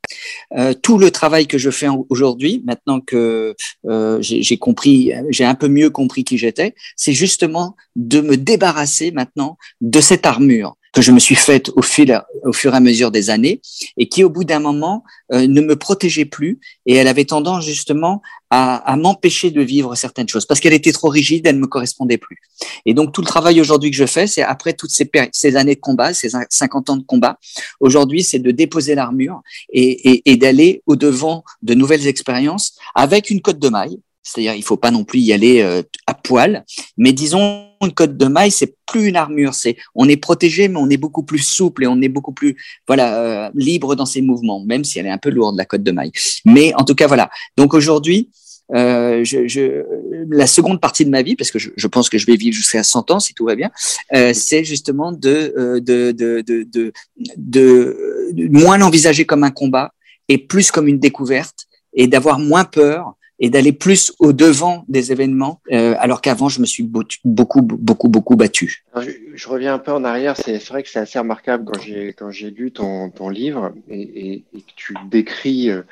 Euh, tout le travail que je fais aujourd'hui, maintenant que euh, j'ai compris, j'ai un peu mieux compris qui j'étais, c'est justement de me débarrasser maintenant de cette armure que je me suis faite au, fil, au fur et à mesure des années et qui, au bout d'un moment, euh, ne me protégeait plus et elle avait tendance justement à, m'empêcher de vivre certaines choses parce qu'elle était trop rigide, elle ne me correspondait plus. Et donc, tout le travail aujourd'hui que je fais, c'est après toutes ces, années de combat, ces 50 ans de combat, aujourd'hui, c'est de déposer l'armure et, et, et d'aller au-devant de nouvelles expériences avec une cote de maille c'est-à-dire, il faut pas non plus y aller euh, à poil. Mais disons, une cote de maille, c'est plus une armure. C'est, on est protégé, mais on est beaucoup plus souple et on est beaucoup plus, voilà, euh, libre dans ses mouvements, même si elle est un peu lourde la cote de maille. Mais en tout cas, voilà. Donc aujourd'hui, euh, je, je, la seconde partie de ma vie, parce que je, je pense que je vais vivre jusqu'à 100 ans si tout va bien, euh, c'est justement de, euh, de, de, de, de, de moins l'envisager comme un combat et plus comme une découverte et d'avoir moins peur et d'aller plus au devant des événements, euh, alors qu'avant je me suis beaucoup, beaucoup, beaucoup battu. je, je, reviens un peu en arrière. C'est vrai que c'est assez remarquable quand j'ai quand j'ai lu ton, ton livre et, et, et, que tu décris euh,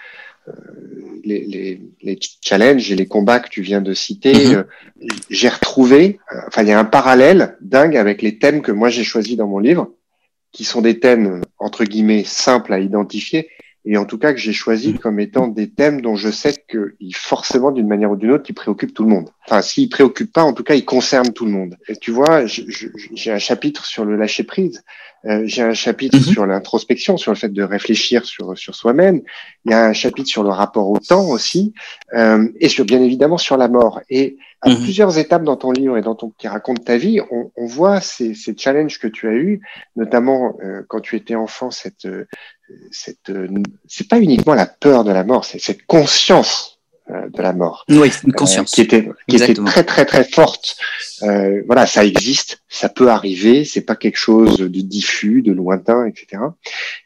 les, les, les, challenges et les combats que tu viens de citer. Mm -hmm. j'ai retrouvé, euh, enfin il y a un parallèle dingue avec les thèmes que moi j'ai choisis dans mon livre, qui sont des thèmes entre guillemets simples à identifier et en tout cas que j'ai choisi comme étant des thèmes dont je sais qu'ils forcément d'une manière ou d'une autre ils préoccupent tout le monde. Enfin, s'ils préoccupent pas, en tout cas ils concernent tout le monde. Et tu vois, j'ai un chapitre sur le lâcher prise Euh, j'ai un chapitre Mhm. sur l'introspection, sur le fait de réfléchir sur sur soi-même. Il y a un chapitre sur le rapport au temps aussi, euh, et sur bien évidemment sur la mort. Et à Mhm. plusieurs étapes dans ton livre et dans ton qui raconte ta vie, on, on voit ces, ces challenges que tu as eus, notamment euh, quand tu étais enfant. Cette euh, cette euh, c'est pas uniquement la peur de la mort, c'est cette conscience de la mort Oui, une euh, conscience. qui était qui était très très très forte. Euh, voilà, ça existe, ça peut arriver, c'est pas quelque chose de diffus, de lointain, etc.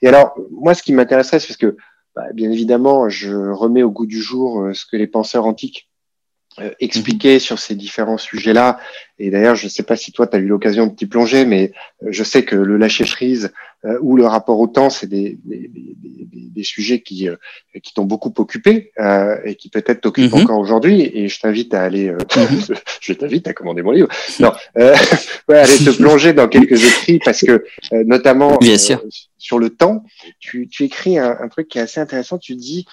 Et alors, moi, ce qui m'intéresserait, c'est parce que, bah, bien évidemment, je remets au goût du jour euh, ce que les penseurs antiques euh, expliquaient sur ces différents sujets-là. Et d'ailleurs, je ne sais pas si toi, tu as eu l'occasion de t'y plonger, mais euh, je sais que le lâcher-prise euh, ou le rapport au temps, c'est des, des, des, des, sujets qui, euh, qui t'ont beaucoup occupé euh, et qui peut-être t'occupent Mhm. encore aujourd'hui. Et je t'invite à aller, euh, Mhm. <laughs> je t'invite à commander mon livre. <laughs> Non, euh, <laughs> ouais, aller te plonger dans quelques écrits parce que, euh, notamment Bien sûr. sur le temps, tu, tu écris un, un truc qui est assez intéressant. Tu dis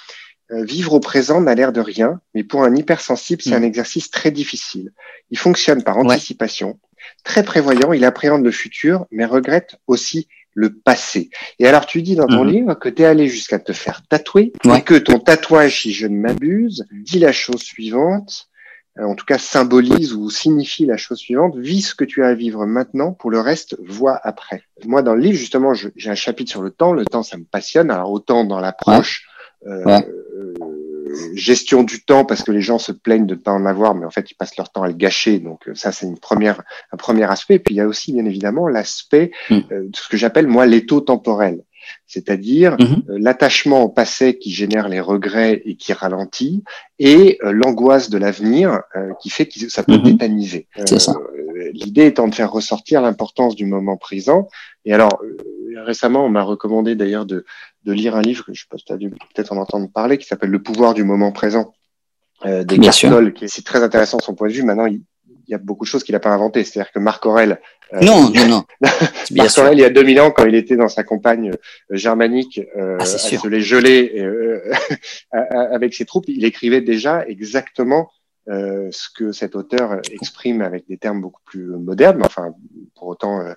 vivre au présent n'a l'air de rien, mais pour un hypersensible, c'est un exercice très difficile. Il fonctionne par Ouais. anticipation, très prévoyant. Il appréhende le futur, mais regrette aussi le passé. Et alors, tu dis dans ton Mhm. livre que tu es allé jusqu'à te faire tatouer Ouais. et que ton tatouage, si je ne m'abuse, dit la chose suivante, euh, en tout cas symbolise ou signifie la chose suivante, vis ce que tu as à vivre maintenant, pour le reste, vois après. Moi, dans le livre, justement, j'ai un chapitre sur le temps. Le temps, ça me passionne. Alors, autant dans l'approche euh, Ouais. euh, gestion du temps, parce que les gens se plaignent de ne pas en avoir, mais en fait, ils passent leur temps à le gâcher. Donc, euh, ça, c'est une première, un premier aspect. Et puis, il y a aussi, bien évidemment, l'aspect Mm. euh, de ce que j'appelle, moi, l'étau temporel. C'est-à-dire Mhm. euh, l'attachement au passé qui génère les regrets et qui ralentit, et euh, l'angoisse de l'avenir euh, qui fait que ça peut Mhm. tétaniser. C'est ça. Euh, L'idée étant de faire ressortir l'importance du moment présent. Et alors, euh, récemment, on m'a recommandé d'ailleurs de, de lire un livre que je sais pas si tu as dû peut-être en entendre parler, qui s'appelle Le pouvoir du moment présent euh, des. Tolle, qui est c'est très intéressant de son point de vue. Maintenant, il, il y a beaucoup de choses qu'il n'a pas inventées. C'est-à-dire que Marc Aurèle, euh, Non, non, non. <laughs> Marc. Aurèle, il y a 2000 ans, quand il était dans sa campagne euh, germanique, euh, Ah, à se les geler euh, <laughs> avec ses troupes, il écrivait déjà exactement euh, ce que cet auteur exprime avec des termes beaucoup plus modernes, mais enfin, pour autant, euh,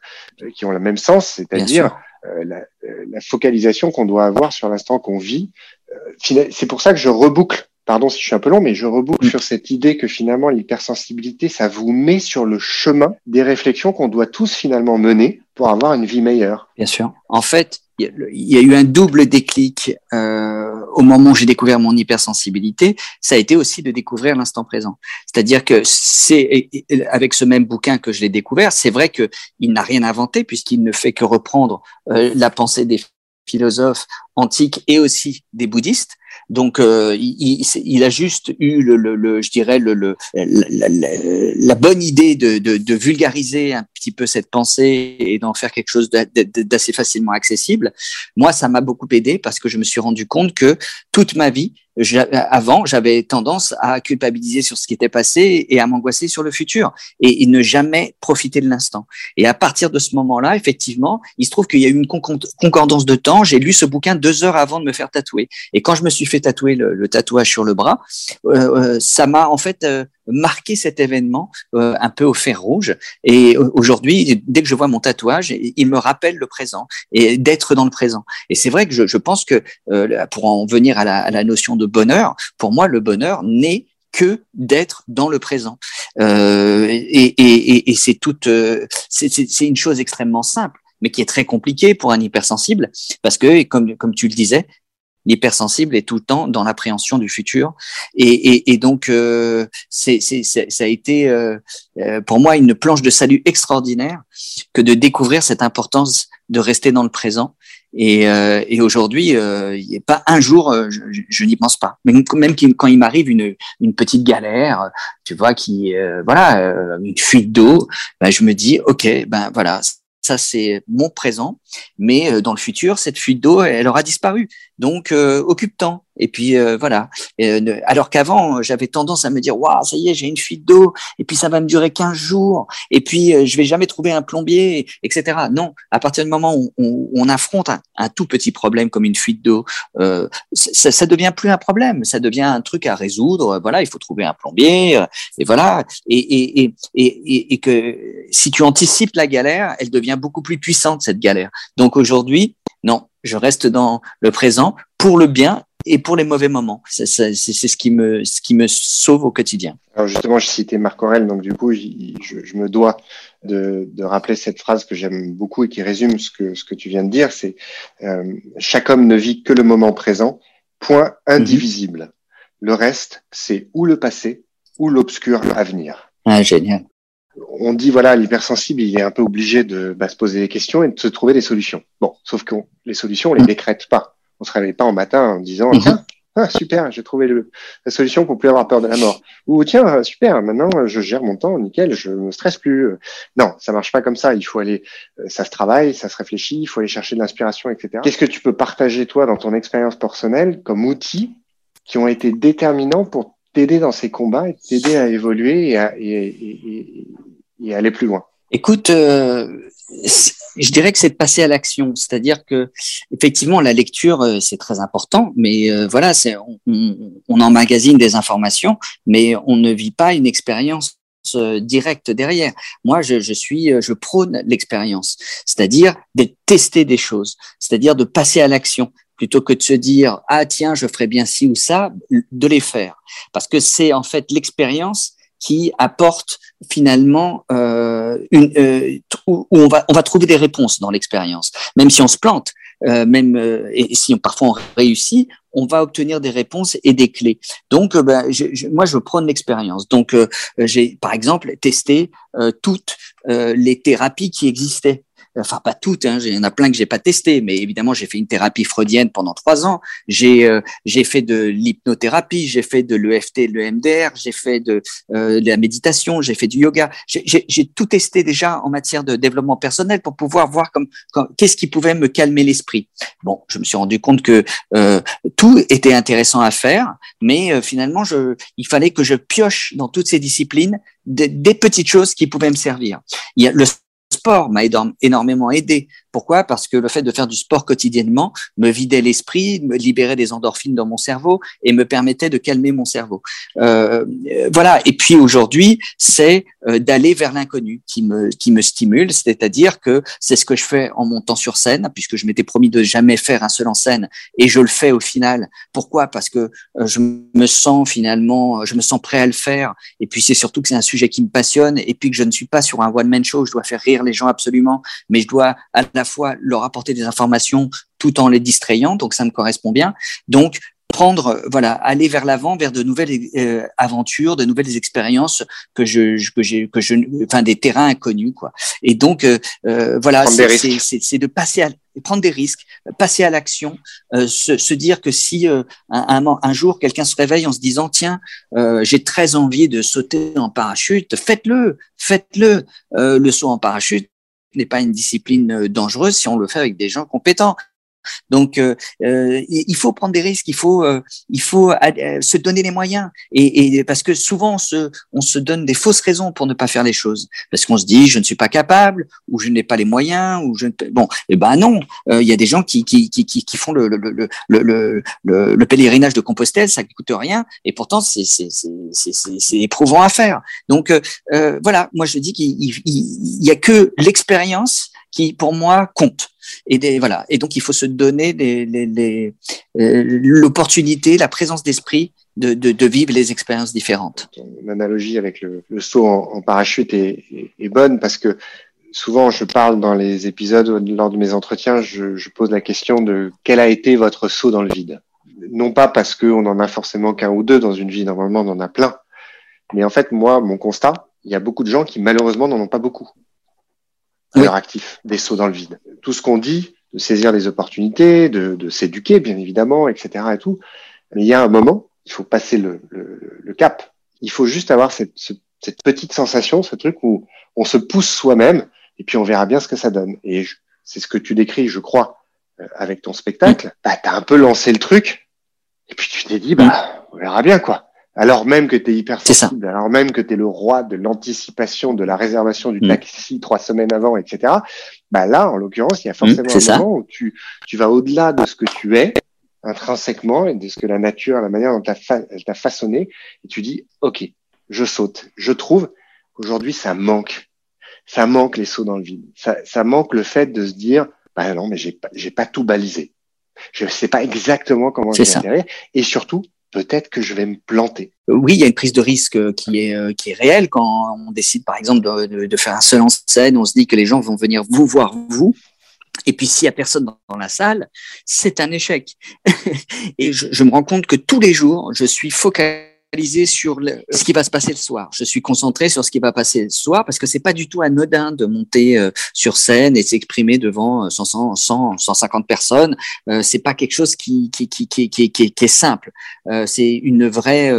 qui ont le même sens, c'est-à-dire la, euh, la focalisation qu'on doit avoir sur l'instant qu'on vit. Euh, c'est pour ça que je reboucle. Pardon si je suis un peu long, mais je reboucle Mm. sur cette idée que finalement l'hypersensibilité, ça vous met sur le chemin des réflexions qu'on doit tous finalement mener pour avoir une vie meilleure. Bien sûr. En fait, il y a- eu un double déclic euh, au moment où j'ai découvert mon hypersensibilité. Ça a été aussi de découvrir l'instant présent. C'est-à-dire que c'est avec ce même bouquin que je l'ai découvert. C'est vrai que il n'a rien inventé puisqu'il ne fait que reprendre euh, la pensée des philosophes antiques et aussi des bouddhistes. Donc, euh, il, il- il a juste eu le, le, le- je dirais, le, le, la, la- bonne idée de, de, de vulgariser un petit peu cette pensée et d'en faire quelque chose d'a- d'a- d'assez facilement accessible. Moi, ça m'a beaucoup aidé parce que je me suis rendu compte que toute ma vie, avant, j'avais tendance à culpabiliser sur ce qui était passé et à m'angoisser sur le futur et, et ne jamais profiter de l'instant. Et à partir de ce moment-là, effectivement, il se trouve qu'il y a eu une concordance de temps. J'ai lu ce bouquin deux heures avant de me faire tatouer. Et quand je me suis fait tatouer le, tatouage sur le bras, euh, euh, ça m'a en fait euh, marqué cet événement un peu au fer rouge. Et aujourd'hui, dès que je vois mon tatouage, il me rappelle le présent et d'être dans le présent. Et c'est vrai que je, pense que pour en venir à la, notion de bonheur, pour moi, le bonheur n'est que d'être dans le présent. Et c'est toute, c'est une chose extrêmement simple, mais qui est très compliquée pour un hypersensible, parce que comme comme tu le disais, l'hypersensible est tout le temps dans l'appréhension du futur, et, et, et donc euh, c'est ça a été euh, euh, pour moi une planche de salut extraordinaire que de découvrir cette importance de rester dans le présent. Et, euh, et aujourd'hui, euh, il n'y a pas un jour, euh, je, je- n'y pense pas. Même, même quand il m'arrive une, une petite galère, tu vois, qui, voilà, une fuite d'eau, ben, je me dis, ok, ben voilà, ça c'est mon présent. Mais dans le futur, cette fuite d'eau, elle aura disparu. Donc, occupe-temps. Et puis euh, voilà. Euh, alors qu'avant, j'avais tendance à me dire, waouh, ça y est, j'ai une fuite d'eau, et puis ça va me durer 15 jours, et puis euh, je vais jamais trouver un plombier, etc. Non, à partir du moment où on, on affronte un, tout petit problème comme une fuite d'eau, euh, ça, ça devient plus un problème, ça devient un truc à résoudre. Voilà, il faut trouver un plombier, et voilà. Et, et, et, et, et que si tu anticipes la galère, elle devient beaucoup plus puissante cette galère. Donc aujourd'hui, non, je reste dans le présent pour le bien et pour les mauvais moments. C'est ce qui me ce qui me sauve au quotidien. Alors justement, je citais Marc Aurel, donc du coup, je, je me dois de, de, rappeler cette phrase que j'aime beaucoup et qui résume ce que ce que tu viens de dire. C'est euh, chaque homme ne vit que le moment présent, point indivisible. Le reste, c'est ou le passé ou l'obscur avenir. Ah, génial. On dit voilà, l'hypersensible, il est un peu obligé de bah, se poser des questions et de se trouver des solutions. Bon, sauf que les solutions, on les décrète pas. On se réveille pas en matin en disant mhm. tiens ah, super j'ai trouvé la solution pour plus avoir peur de la mort. Ou tiens super maintenant je gère mon temps nickel je me stresse plus. Non ça marche pas comme ça. Il faut aller ça se travaille ça se réfléchit il faut aller chercher de l'inspiration etc qu'est-ce que tu peux partager toi dans ton expérience personnelle comme outils qui ont été déterminants pour t'aider dans ces combats et t'aider à évoluer et à, aller plus loin. Écoute, euh, je dirais que c'est de passer à l'action, c'est-à-dire que effectivement la lecture euh, c'est très important, mais euh, voilà, on, on, emmagasine des informations, mais on ne vit pas une expérience directe derrière. Moi, je, je suis, je prône l'expérience, c'est-à-dire de tester des choses, c'est-à-dire de passer à l'action plutôt que de se dire ah tiens je ferai bien ci ou ça, de les faire, parce que c'est en fait l'expérience qui apporte finalement euh, une, euh, où on va on va trouver des réponses dans l'expérience, même si on se plante, euh, même euh, et si parfois on réussit, on va obtenir des réponses et des clés. Donc, euh, ben, je, je, moi, je prône l'expérience. Donc, euh, j'ai, par exemple, testé toutes les thérapies qui existaient enfin pas toutes, hein, il y en a plein que j'ai pas testé, mais évidemment j'ai fait une thérapie freudienne pendant trois ans. J'ai euh, fait de l'hypnothérapie, j'ai fait de l'EFT, le MDR, j'ai fait de, euh, de, la méditation, j'ai fait du yoga. J'ai tout testé déjà en matière de développement personnel pour pouvoir voir comme, qu'est-ce qui pouvait me calmer l'esprit. Bon, je me suis rendu compte que euh, tout était intéressant à faire, mais euh, finalement je, il fallait que je pioche dans toutes ces disciplines des, des petites choses qui pouvaient me servir. Il y a le sport m'a énormément aidé. Pourquoi? Parce que le fait de faire du sport quotidiennement me vidait l'esprit, me libérait des endorphines dans mon cerveau et me permettait de calmer mon cerveau. Euh, voilà. Et puis aujourd'hui, c'est euh, d'aller vers l'inconnu qui me qui me stimule, c'est-à-dire que c'est ce que je fais en montant sur scène, puisque je m'étais promis de jamais faire un seul en scène et je le fais au final. Pourquoi? Parce que euh, je me sens finalement, je me sens prêt à le faire. Et puis c'est surtout que c'est un sujet qui me passionne et puis que je ne suis pas sur un one man show. Je dois faire rire les gens absolument, mais je dois à la fois leur apporter des informations tout en les distrayant, donc ça me correspond bien. Donc prendre, voilà, aller vers l'avant, vers de nouvelles euh, aventures, de nouvelles expériences que je, que j'ai, que je, enfin des terrains inconnus, quoi. Et donc, euh, euh voilà, c'est de passer à prendre des risques, passer à l'action, euh, se, se, dire que si un, un, un, jour quelqu'un se réveille en se disant tiens j'ai très envie de sauter en parachute, faites-le, faites-le. le saut en parachute n'est pas une discipline dangereuse si on le fait avec des gens compétents. Donc, euh, euh, il faut prendre des risques, il faut, euh, il faut se donner les moyens. Et, et, parce que souvent, on se, on se donne des fausses raisons pour ne pas faire les choses. Parce qu'on se dit, je ne suis pas capable, ou je n'ai pas les moyens, ou je. Bon, eh ben non, il y a des gens qui, qui, qui, qui font le, le, le, le, le, le pèlerinage de Compostelle, ça ne coûte rien, et pourtant, c'est éprouvant à faire. Donc, voilà, moi je dis qu'il n'y a que l'expérience qui, pour moi, compte. Et voilà. Et donc, il faut se donner euh, l'opportunité, la présence d'esprit de, vivre les expériences différentes. L'analogie avec le, saut en, parachute est, bonne parce que souvent, je parle dans les épisodes lors de mes entretiens, je, je pose la question de quel a été votre saut dans le vide. Non pas parce qu'on en a forcément qu'un ou deux dans une vie, normalement on en a plein. Mais en fait, moi, mon constat, il y a beaucoup de gens qui malheureusement n'en ont pas beaucoup des sauts dans le vide. Tout ce qu'on dit, de saisir des opportunités, de, de s'éduquer, bien évidemment, etc. et tout. Mais il y a un moment, il faut passer le, le, cap. Il faut juste avoir cette, cette, petite sensation, ce truc où on se pousse soi-même, et puis on verra bien ce que ça donne. Et c'est ce que tu décris, je crois, euh, avec ton spectacle, bah, tu as un peu lancé le truc, et puis tu t'es dit, bah, on verra bien, quoi. Alors même que tu es hyper sensible, alors même que tu es le roi de l'anticipation, de la réservation du mm. taxi trois semaines avant, etc. Bah là, en l'occurrence, il y a mm, forcément un moment où tu, tu vas au-delà de ce que tu es intrinsèquement et de ce que la nature, la manière dont elle t'a façonné, et tu dis, OK, je saute. Je trouve qu'aujourd'hui, ça manque. Ça manque les sauts dans le vide. Ça, ça manque le fait de se dire, bah non, mais j'ai pas, j'ai pas tout balisé. Je sais pas exactement comment je vais atterrir. Et surtout, peut-être que je vais me planter. Oui, il y a une prise de risque qui est euh, qui est réelle quand on décide, par exemple, de, faire un seul en scène. On se dit que les gens vont venir vous voir vous. Et puis s'il y a personne dans, la salle, c'est un échec. <laughs> et je, je me rends compte que tous les jours, je suis focalisé sur ce qui va se passer le soir. Je suis concentré sur ce qui va passer le soir parce que c'est pas du tout anodin de monter euh, sur scène et s'exprimer devant 100, 100, 150 personnes. Euh, c'est pas quelque chose qui est simple. Euh, c'est une vraie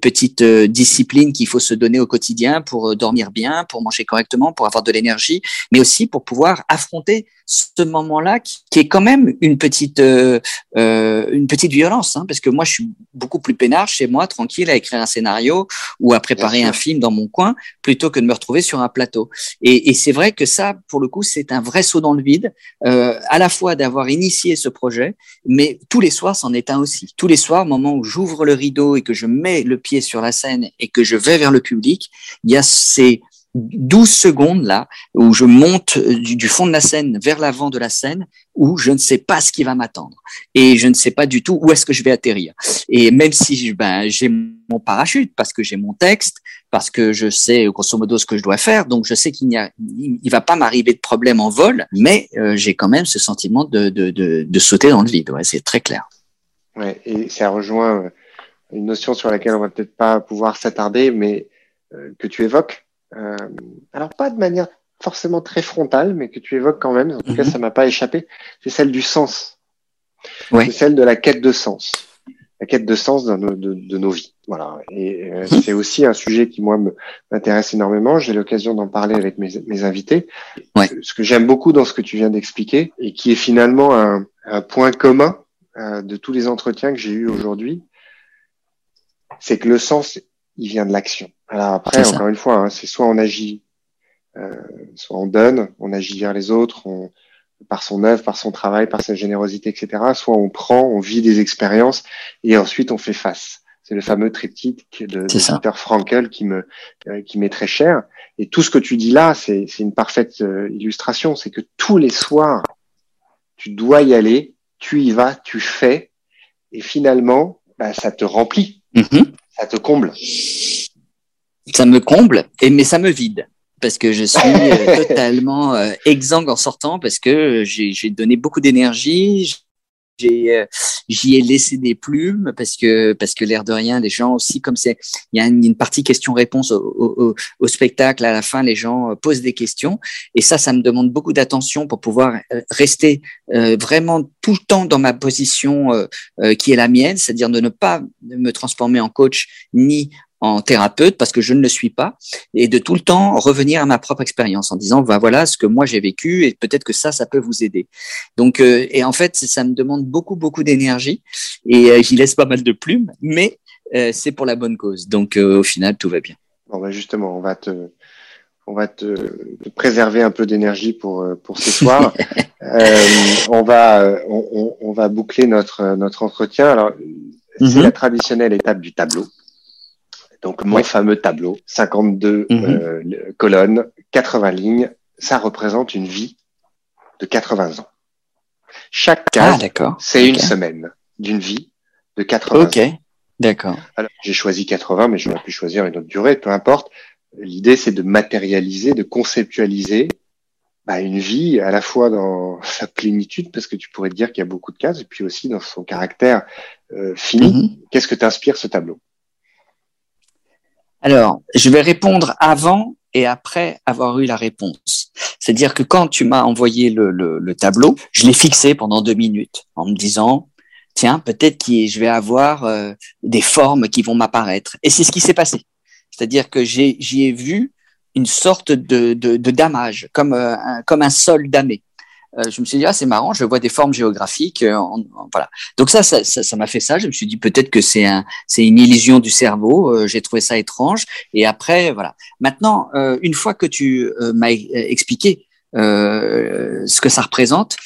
petite discipline qu'il faut se donner au quotidien pour dormir bien, pour manger correctement, pour avoir de l'énergie, mais aussi pour pouvoir affronter ce moment-là qui, est quand même une petite euh, euh, une petite violence hein, parce que moi je suis beaucoup plus peinard chez moi tranquille à écrire un scénario ou à préparer un film dans mon coin plutôt que de me retrouver sur un plateau. Et, et c'est vrai que ça pour le coup c'est un vrai saut dans le vide euh, à la fois d'avoir initié ce projet mais tous les soirs c'en est un aussi. Tous les soirs au moment où j'ouvre le rideau et que je mets le pied sur la scène et que je vais vers le public il y a ces 12 secondes là où je monte euh, du, fond de la scène vers l'avant de la scène où je ne sais pas ce qui va m'attendre et je ne sais pas du tout où est-ce que je vais atterrir. Et même si ben, j'ai mon parachute parce que j'ai mon texte, parce que je sais grosso modo ce que je dois faire, donc je sais qu'il n'y a, il va pas m'arriver de problème en vol, mais euh, j'ai quand même ce sentiment de, de, de, de sauter dans le vide. Ouais, c'est très clair. Ouais, et ça rejoint euh, une notion sur laquelle on va peut-être pas pouvoir s'attarder, mais que tu évoques, euh, alors pas de manière forcément très frontale, mais que tu évoques quand même, en tout cas mhm. ça m'a pas échappé, c'est celle du sens. C'est celle de la quête de sens. La quête de sens de nos, de, nos vies. Voilà. Et euh, mhm. c'est aussi un sujet qui, moi, m'intéresse énormément. J'ai l'occasion d'en parler avec mes, mes invités. Ce que j'aime beaucoup dans ce que tu viens d'expliquer, et qui est finalement un, un point commun euh, de tous les entretiens que j'ai eus aujourd'hui, c'est que le sens, il vient de l'action. Alors après, encore une fois, hein, c'est soit on agit, euh, soit on donne, on agit vers les autres, on, par son œuvre, par son travail, par sa générosité, etc. Soit on prend, on vit des expériences et ensuite on fait face. C'est le fameux triptyque de, de Peter Frankel qui me euh, qui m'est très cher. Et tout ce que tu dis là, c'est une parfaite euh, illustration. C'est que tous les soirs, tu dois y aller, tu y vas, tu fais, et finalement, bah, ça te remplit. Mm-hmm ça te comble. Ça me comble, et, mais ça me vide parce que je suis euh, <laughs> totalement euh, exsangue en sortant parce que j'ai donné beaucoup d'énergie, euh, j'y ai, laissé des plumes parce que parce que l'air de rien, les gens aussi comme c'est il y a une, partie question-réponse au, au, spectacle à la fin, les gens posent des questions et ça, ça me demande beaucoup d'attention pour pouvoir rester vraiment tout le temps dans ma position qui est la mienne, c'est-à-dire de ne pas me transformer en coach ni en thérapeute parce que je ne le suis pas et de tout le temps revenir à ma propre expérience en disant bah, voilà ce que moi j'ai vécu et peut-être que ça ça peut vous aider donc euh, et en fait ça me demande beaucoup beaucoup d'énergie et euh, j'y laisse pas mal de plumes mais euh, c'est pour la bonne cause donc au final tout va bien bon bah justement on va te on va te, préserver un peu d'énergie pour pour ce soir. <laughs> on va on, on, va boucler notre notre entretien. Alors c'est mm-hmm. la traditionnelle étape du tableau. Donc mon fameux tableau, 52 mhm. euh, colonnes, 80 lignes, ça représente une vie de 80 ans. Chaque ah, case, c'est une semaine d'une vie de 80 Ok, d'accord. Alors j'ai choisi 80, mais j'aurais pu choisir une autre durée, peu importe. L'idée, c'est de matérialiser, de conceptualiser bah, une vie à la fois dans <laughs> sa plénitude, parce que tu pourrais dire qu'il y a beaucoup de cases, et puis aussi dans son caractère euh, fini. Mhm. Qu'est-ce que t'inspire ce tableau? Alors, je vais répondre avant et après avoir eu la réponse. C'est-à-dire que quand tu m'as envoyé le, tableau, je l'ai fixé pendant deux minutes en me disant, tiens, peut-être que je vais avoir euh, des formes qui vont m'apparaître. Et c'est ce qui s'est passé. C'est-à-dire que j'y ai, vu une sorte de, de, damage, comme, euh, un, comme un sol damé. Euh, je me suis dit ah c'est marrant, je vois des formes géographiques. Euh, voilà. Donc ça, ça, ça, m'a fait ça. Je me suis dit peut-être que c'est un, c'est une illusion du cerveau. Euh, j'ai trouvé ça étrange. Et après, voilà. Maintenant, une fois que tu m'as expliqué ce que ça représente,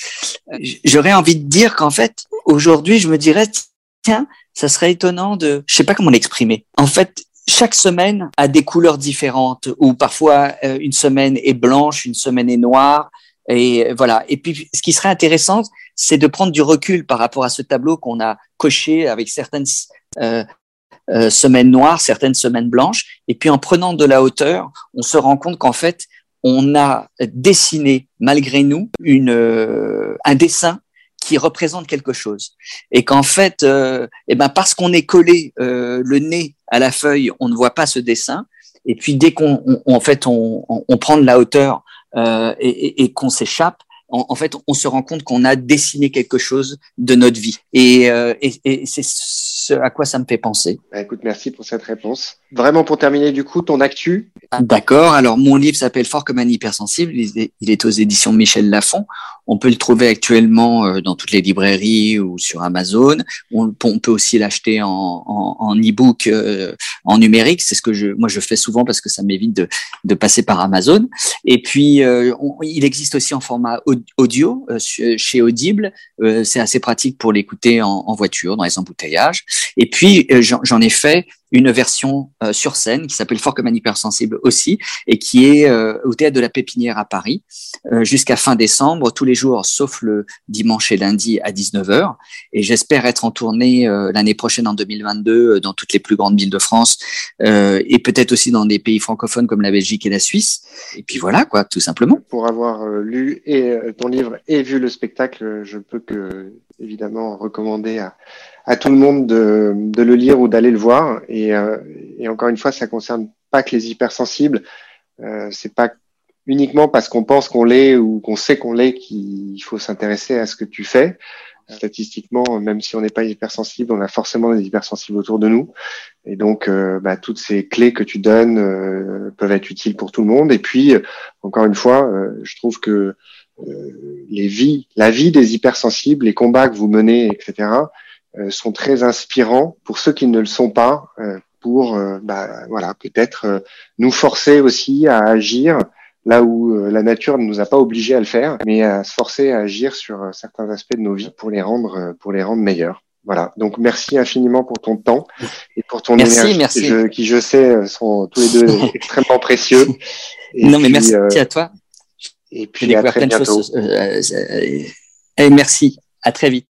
j'aurais envie de dire qu'en fait, aujourd'hui, je me dirais tiens, ça serait étonnant de, je sais pas comment l'exprimer. En fait, chaque semaine a des couleurs différentes, ou parfois une semaine est blanche, une semaine est noire, et voilà. Et puis, ce qui serait intéressant, c'est de prendre du recul par rapport à ce tableau qu'on a coché avec certaines euh, euh, semaines noires, certaines semaines blanches. Et puis, en prenant de la hauteur, on se rend compte qu'en fait, on a dessiné malgré nous une, euh, un dessin qui représente quelque chose et qu'en fait, euh, eh ben parce qu'on est collé euh, le nez à la feuille, on ne voit pas ce dessin. Et puis dès qu'on en fait on, on, prend de la hauteur euh, et, et, qu'on s'échappe, en, fait, on se rend compte qu'on a dessiné quelque chose de notre vie. Et, euh, et c'est ce à quoi ça me fait penser. Bah, écoute, merci pour cette réponse. Vraiment pour terminer, du coup, ton actu D'accord. Alors, mon livre s'appelle Fort comme un hypersensible. Il est aux éditions Michel Lafon. On peut le trouver actuellement euh, dans toutes les librairies ou sur Amazon. On, peut aussi l'acheter en, en, en e-book euh, en numérique. C'est ce que je, moi je fais souvent parce que ça m'évite de, de passer par Amazon. Et puis, euh, il existe aussi en format audio chez Audible. C'est assez pratique pour l'écouter en, en, voiture, dans les embouteillages. Et puis, j'en ai fait une version euh, sur scène qui s'appelle Fort comme un hypersensible aussi et qui est euh, au théâtre de la Pépinière à Paris euh, jusqu'à fin décembre, tous les jours sauf le dimanche et lundi à 19h. Et j'espère être en tournée l'année prochaine en 2022 dans toutes les plus grandes villes de France et peut-être aussi dans des pays francophones comme la Belgique et la Suisse. Et puis voilà, quoi, tout simplement. Pour avoir lu et ton livre et vu le spectacle, je peux que évidemment recommander à à tout le monde de, de le lire ou d'aller le voir. Et, euh, et, encore une fois, ça concerne pas que les hypersensibles. Euh, c'est pas uniquement parce qu'on pense qu'on l'est ou qu'on sait qu'on l'est qu'il faut s'intéresser à ce que tu fais. Statistiquement, même si on n'est pas hypersensible, on a forcément des hypersensibles autour de nous. Et donc, euh, bah, toutes ces clés que tu donnes euh, peuvent être utiles pour tout le monde. Et puis, encore une fois, je trouve que les vies, la vie des hypersensibles, les combats que vous menez, etc., euh, sont très inspirants pour ceux qui ne le sont pas, euh, pour euh, bah, voilà peut-être nous forcer aussi à agir là où la nature ne nous a pas obligés à le faire, mais à se forcer à agir sur certains aspects de nos vies pour les rendre pour les rendre meilleurs. Voilà. Donc merci infiniment pour ton temps et pour ton énergie, merci. qui je sais sont tous les deux <laughs> extrêmement précieux. non mais merci à toi. Et puis à très bientôt. et merci. À très vite.